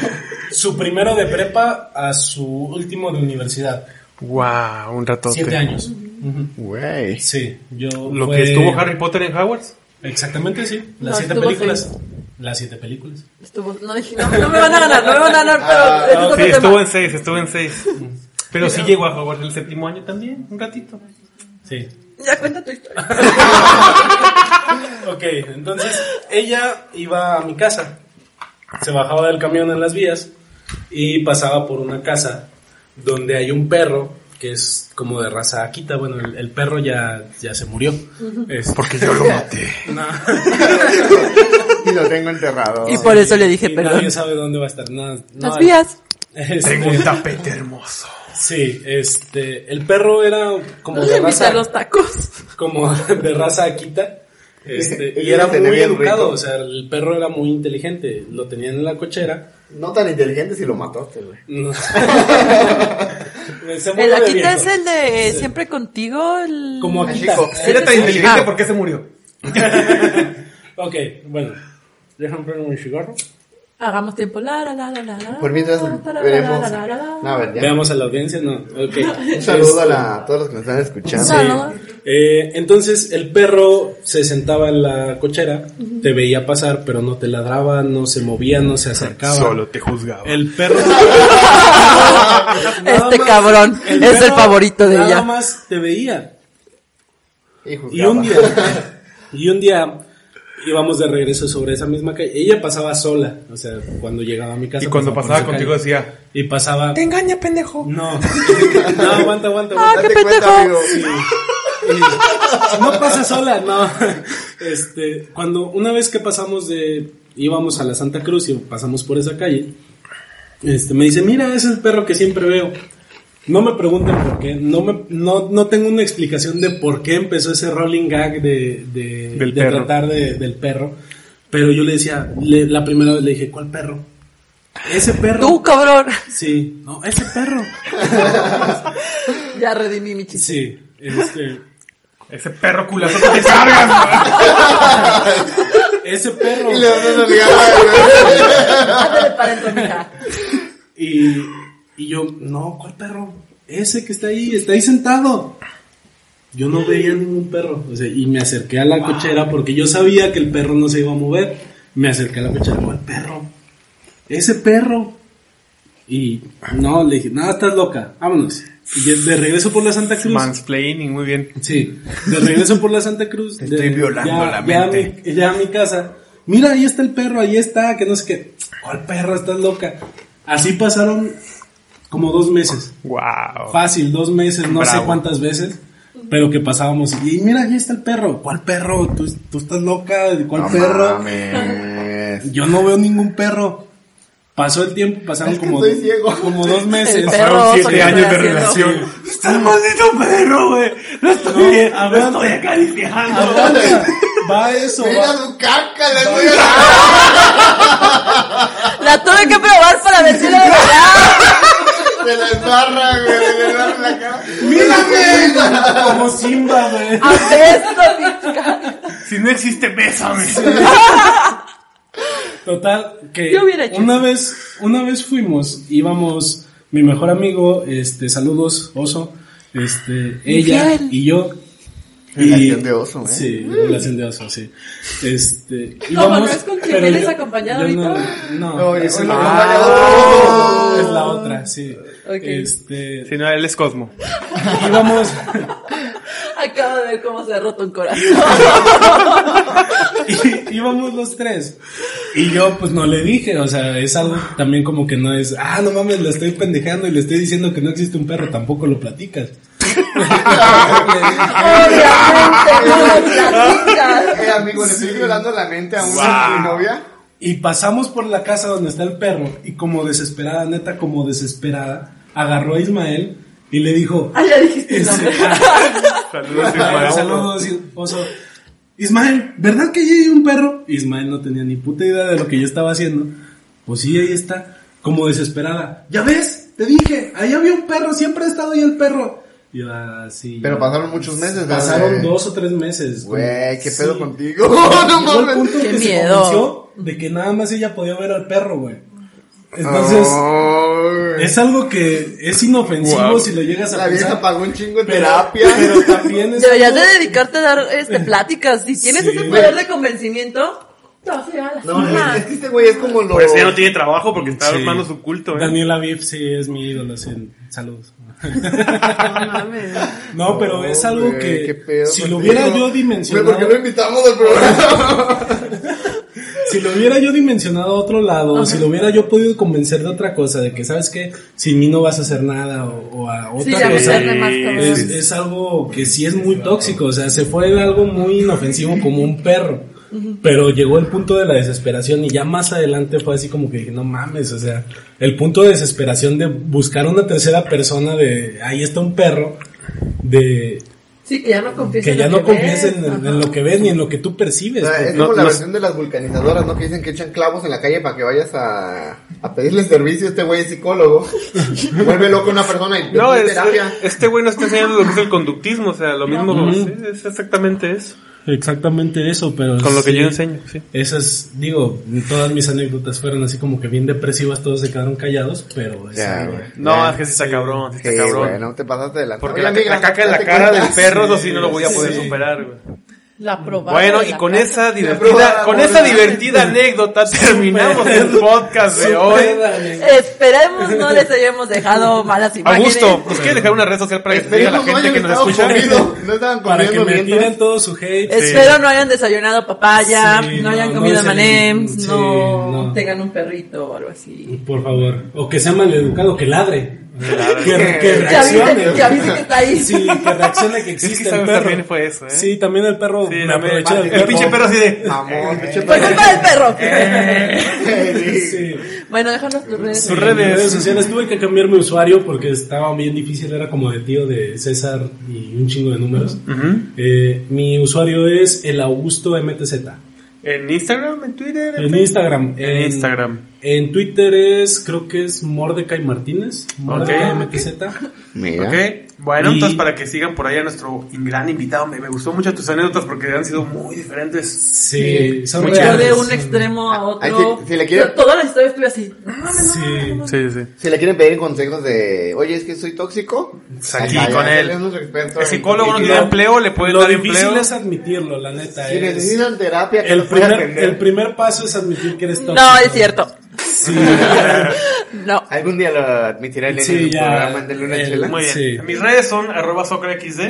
su primero de prepa a su último de universidad. Wow, un ratote. Siete años. Güey. Sí, yo. Lo fue- que estuvo Harry Potter en Hogwarts. Exactamente, sí. Las No, siete películas. seis. Las siete películas. Estuvo, no dije, no, no me van a ganar, no me van a ganar, pero Ah, es Sí, tema. estuvo en seis, estuvo en seis. Pero sí llegó a Hogwarts el séptimo año también, un ratito. Sí. Ya cuenta tu historia. Ok, entonces ella iba a mi casa. Se bajaba del camión en las vías y pasaba por una casa donde hay un perro que es como de raza Akita. Bueno, el, el perro ya, ya se murió. Es Porque yo lo maté. No. Y lo tengo enterrado. Y por eso le dije Y perdón. nadie sabe dónde va a estar. No, no, Las vías. este, Tengo un tapete hermoso. Sí, este, el perro era como de raza, los tacos. como de raza Akita. Este, y era muy educado, rico. o sea, el perro era muy inteligente, lo tenían en la cochera. No tan inteligente si lo mataste, güey. No. El Akita es el de siempre contigo, el... Como Akita. Era tan inteligente Ah. porque se murió. ok, bueno. Déjame poner un cigarro. Hagamos tiempo. La, la, la, la, Por mientras veremos. No, a ver, ya. Veamos a la audiencia, no. Ok. Un saludo a, la- a todos los que nos están escuchando. Saludos. Eh, entonces el perro se sentaba en la cochera, te veía pasar, pero no te ladraba, no se movía, no se acercaba. Solo te juzgaba. El perro. Este cabrón es el favorito de nada ella. más te veía. Y, Y un día, y un día íbamos de regreso sobre esa misma calle. Ella pasaba sola, o sea, cuando llegaba a mi casa. Y cuando por pasaba esa contigo calle. decía, Y pasaba... te engaña, pendejo. No, no, aguanta, aguanta, Ah, aguanta. qué Date cuenta, pendejo. amigo. Y- no pasa sola, no. Este, cuando una vez que pasamos de íbamos a la Santa Cruz y pasamos por esa calle, este me dice, "Mira, es el perro que siempre veo." No me pregunten por qué, no me no, no tengo una explicación de por qué empezó ese rolling gag de, de, Del de perro. tratar de- del perro, pero yo le decía, le- la primera vez le dije, "¿Cuál perro?" Ese perro. Tú, cabrón. Sí, no, ese perro. Ya redimí mi chiste. Sí, este Ese perro culazo que te cargas, ese perro. Y le van a Ándale para. Y, y yo, no, ¿cuál perro? Ese que está ahí, está ahí sentado. Yo no veía ningún perro. O sea, y me acerqué a la cochera porque yo sabía que el perro no se iba a mover. Me acerqué a la cochera, ¿cuál perro? Ese perro. Y no, le dije, no, estás loca, vámonos. Y de regreso por la Santa Cruz. Mansplaining, muy bien. Sí, de regreso por la Santa Cruz. Te de- estoy violando ya, la ya a mente. mi- ya a mi casa. Mira, ahí está el perro, ahí está, que no sé qué. ¿Cuál perro? Estás loca. Así pasaron como dos meses. Wow. Fácil, dos meses, no sé cuántas veces. Pero que pasábamos y mira, ahí está el perro. ¿Cuál perro? ¿Tú, tú estás loca? ¿Cuál No perro? mames. Yo no veo ningún perro. Pasó el tiempo, pasaron Es que como, estoy ciego. como dos meses. Pasaron siete años estoy de relación. ¡Está el maldito perro, güey! ¡Lo estoy No, viendo! a ¡Lo ver. estoy acariciando! Va eso, Mira va. su caca, le voy La tuve que probar para ver si de verdad. Se la embarra, güey, le embarra en la cara. ¡Mírame! Como Simba, güey. Si no existe, bésame. Total, que Yo hubiera hecho una vez, una vez fuimos, íbamos, mi mejor amigo, este, saludos, oso, este, ella Infiel. y yo. Relación de oso, ¿eh? Sí, relación de oso, sí. Este, ¿Cómo íbamos, no es con quien pero vienes yo- acompañado yo no, ahorita? no, No, es, es la, el Ah, es la otra, sí. Ok. Este, Si no, él es Cosmo. íbamos, Acabo de ver cómo se ha roto un corazón. y- íbamos los tres. Y yo pues no le dije, o sea, es algo también como que no es, ah, no mames, le estoy pendejando y le estoy diciendo que no existe un perro, tampoco lo platicas. Obviamente, no lo platicas. Eh, amigo, le estoy violando la mente a una Wow. novia. Y pasamos por la casa donde está el perro y como desesperada, neta, como desesperada, agarró a Ismael y le dijo, Ah, ya dijiste el nombre. Saludos, Ismael. saludos, oso. Ismael, ¿verdad que ahí hay un perro? Ismael no tenía ni puta idea de lo que yo estaba haciendo. Pues sí, ahí está, como desesperada. ¿Ya ves? Te dije, ahí había un perro, siempre ha estado ahí el perro. Y yo, ah, sí. Pero pasaron muchos meses, ¿no? Pasaron dos o tres meses. Güey, qué pedo Sí. contigo. no mames. punto Qué que se miedo. convenció de que nada más ella podía ver al perro, güey. Entonces, es algo que es inofensivo Wow. si lo llegas a La vieja pensar. pagó un chingo en Pero, terapia. pero también es Deberías de algo- dedicarte a dar este, pláticas. Si tienes Sí. ese poder de convencimiento, No, cima. es que este güey es como lo. Pues ya no tiene trabajo porque está Sí. armando su culto, ¿eh? Daniela Viv sí es mi ídolo, sí. Saludos. No. No, pero es algo que qué pedo si lo hubiera yo dimensionado, ¿por qué lo invitamos al programa? si lo hubiera yo dimensionado a otro lado, o si lo hubiera yo podido convencer de otra cosa, de que sabes que sin mí no vas a hacer nada o, o a otra cosa, es, es algo que sí es muy tóxico, o sea, se fue de algo muy inofensivo como un perro. Pero llegó el punto de la desesperación y ya más adelante fue así como que dije, no mames, o sea, el punto de desesperación de buscar una tercera persona de, ahí está un perro, de Sí, que ya no confíes que en ya lo no que confíes ves. en, lo que ves ni en lo que tú percibes. O sea, es no- como la no- versión de las vulcanizadoras, ¿no? Que dicen que echan clavos en la calle para que vayas a, a pedirle servicio. Este güey es psicólogo. Vuelve loco una persona y No, es, terapia. este güey nos está enseñando lo que es el conductismo, o sea, lo mismo, sí, es exactamente eso. Exactamente eso, pero... Con lo que sí, yo enseño, sí. Esas, digo, todas mis anécdotas fueron así como que bien depresivas, todos se quedaron callados, pero... Ya. No, Ya. es que sí está cabrón, sí está Sí, cabrón. güey, no te pasaste de la Porque Oye, la, amiga, la caca en la cara del perro, eso Sí, sí no lo voy a poder sí. superar, güey. La probada Bueno, y con esa divertida, con esa divertida anécdota terminamos el podcast de hoy. Esperemos no les hayamos dejado malas imágenes. Augusto, ¿nos quiere dejar una red social para que se diga la gente que nos escucha? no estaban Para que comiendo me tiren todo su hate. Espero no hayan desayunado papaya, no hayan comido no, no. tengan un perrito o algo así. Por favor. O que sea maleducado, que ladre. Que, que Que reaccione. que avise que está ahí. Sí, que reaccione que Es que existe el perro. también fue eso, ¿eh? Sí, también el perro Sí, me aproveché del el pinche perro así de... Mamón, pinche Por culpa del perro. Sí. bueno, déjanos tus redes. Sus En redes. redes sociales tuve que cambiar mi usuario porque estaba bien difícil, era como de tío de César y un chingo de números. Eh, mi usuario es el Augusto MTZ. En Instagram, en Twitter, En Instagram. En Instagram. En Twitter es, creo que es Mordecai Martínez. Mordecai Ok. MTZ. Mira. Bueno, Y- entonces para que sigan por ahí a nuestro gran invitado, me, me gustó mucho tus anécdotas porque han sido muy diferentes. Sí, son Muy reales. de un extremo a Ay, otro. si- si le quieren- Todas las historias estuve así. Sí. Sí, sí. Si le quieren pedir consejos de, oye, es que soy tóxico, Aquí con él. El psicólogo no tiene empleo, le puede Lo dar difícil empleo. es admitirlo, la neta. Si es- necesitan terapia, que el, primer, el primer paso es admitir que eres tóxico. No, es cierto. Sí. No. Algún día lo admitirá Elena Sí, en el ya. programa de Luna El- Chela. Muy bien. Sí. Mis redes son arroba socraxd.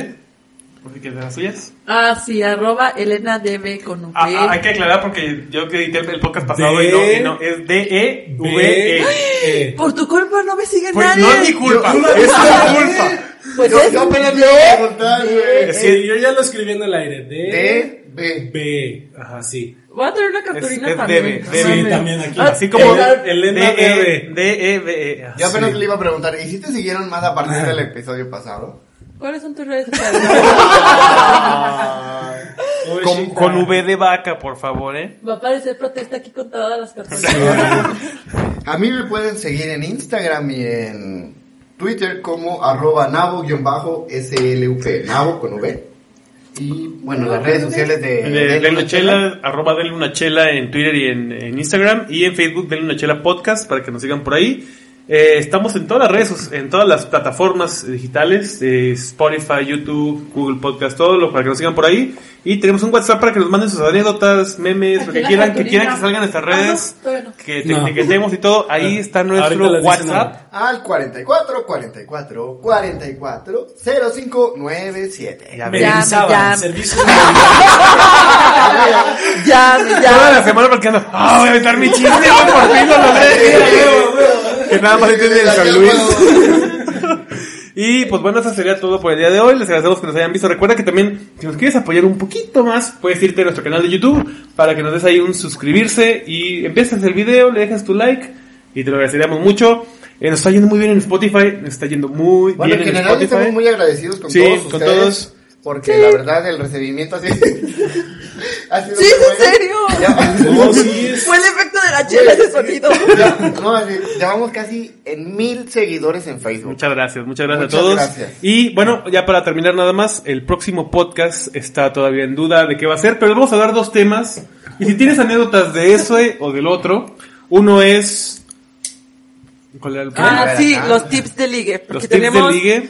¿Por si quieres las suyas? Ah, sí, arroba Elena DB con un Ah, P. ah, hay que aclarar porque yo que edité el podcast pasado D- y no, y no, es D-E-V-E. Eh, Por tu culpa no me sigue Pues nadie. no es mi culpa, Yo- es tu culpa. Pues Yo, es yo apenas D- me iba a preguntar, güey. sí, yo ya lo escribí en el aire. D, D, B. B. Ajá, sí. Voy a traer una capturina Es- es también. debe. mames. Sí, también aquí. Ah, Así como Elena- Elena debe. D-E-V-E. Yo apenas Sí. le iba a preguntar, ¿y si te siguieron más a partir del episodio pasado? ¿Cuáles son tus redes sociales? Con, con V de vaca, por favor, ¿eh? Va a aparecer protesta aquí con todas las capturas. A mí me pueden seguir en Instagram y en Twitter como arroba nabo-slup, nabo con V. Y bueno, las redes sociales de, De, una chela, arroba denle una chela en Twitter y en, en Instagram y en Facebook denle una chela podcast para que nos sigan por ahí. Eh, estamos en todas las redes, en todas las plataformas digitales, eh, Spotify, YouTube, Google Podcast, todo lo para que nos sigan por ahí. Y tenemos un WhatsApp para que nos manden sus anécdotas, memes, lo que quieran, que quieran que salgan en nuestras Ah, no, redes, no. que te No. etiquetemos y todo. Ahí está Ahorita nuestro WhatsApp. Al 44 44 44 0597. Ya ven. Ya. Mendizábal, llame. servicio Ya, Toda ya. la semana porque ando, ah, voy a aventar mi chiste, por fin lo logré. Que nada más entienden el San Luis. Y pues bueno, eso sería todo por el día de hoy. Les agradecemos que nos hayan visto. Recuerda que también, si nos quieres apoyar un poquito más, puedes irte a nuestro canal de YouTube para que nos des ahí un suscribirse y empieces el video, le dejas tu like y te lo agradeceríamos mucho. Eh, nos está yendo muy bien en Spotify, nos está yendo muy Bueno, bien en en general Spotify. estamos muy agradecidos con Sí, todos con todos. Porque la verdad el recibimiento ha sido Sí, muy ¿en serio? Ya- No, sí, es- Fue el efecto de la chela ese sonido. ya- no, así, llevamos casi en mil seguidores en Facebook. Muchas gracias, muchas gracias Muchas a todos. gracias. Y bueno, ya para terminar nada más, el próximo podcast está todavía en duda de qué va a ser, pero les vamos a dar dos temas. Y si tienes anécdotas de eso eh, o del otro, uno es... ¿Cuál era el Ah, sí, acá. los tips de ligue. Porque Los tips tenemos, de ligue.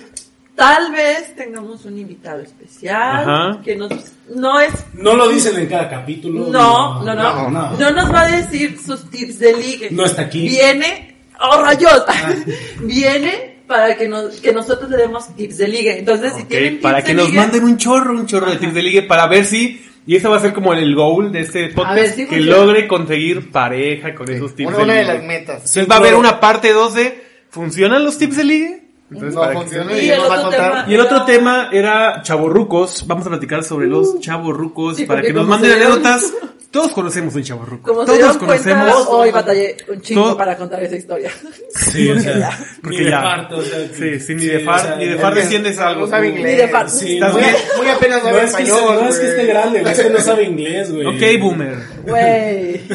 Tal vez tengamos un invitado especial Ajá. que nos, no es, No lo dicen en cada capítulo. no, no, no, no. no, nos va a decir sus tips de ligue. No está aquí. Viene, oh rayos, viene para que nos, que nosotros le demos tips de ligue. Entonces, si Ok, tienen tips para de que nos ligue, manden un chorro, un chorro de tips de ligue para ver si... Y ese va a ser como el goal de este podcast, ver si que funciona. logre conseguir pareja con esos tips Una, de una de las metas. Entonces va a haber una parte 2 de ¿funcionan los tips de ligue? Entonces, No para que funciona y Y el nos va a otro contar. tema- Y el otro tema era chavorrucos. Vamos a platicar sobre los chavorrucos Sí, para que nos manden anécdotas. Todos conocemos un chavorruco. como se Todos conocemos. hoy batallé un chingo Todo- para contar esa historia. Sí, o sea, Porque ni de ya. farto, o sea, Sí, sí, ni sí, de o far, sea, ni de far que- desciendes algo. No sabe inglés. Ni de far- Sí, Estás no, bien. Muy apenas no sabe es que, español. no es que esté güey. grande, es que no sabe inglés, güey. Ok, boomer. Güey.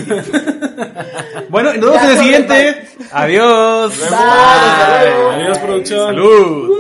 Bueno, nos vemos en el siguiente. Adiós. Hasta luego. Adiós, producción. Salud.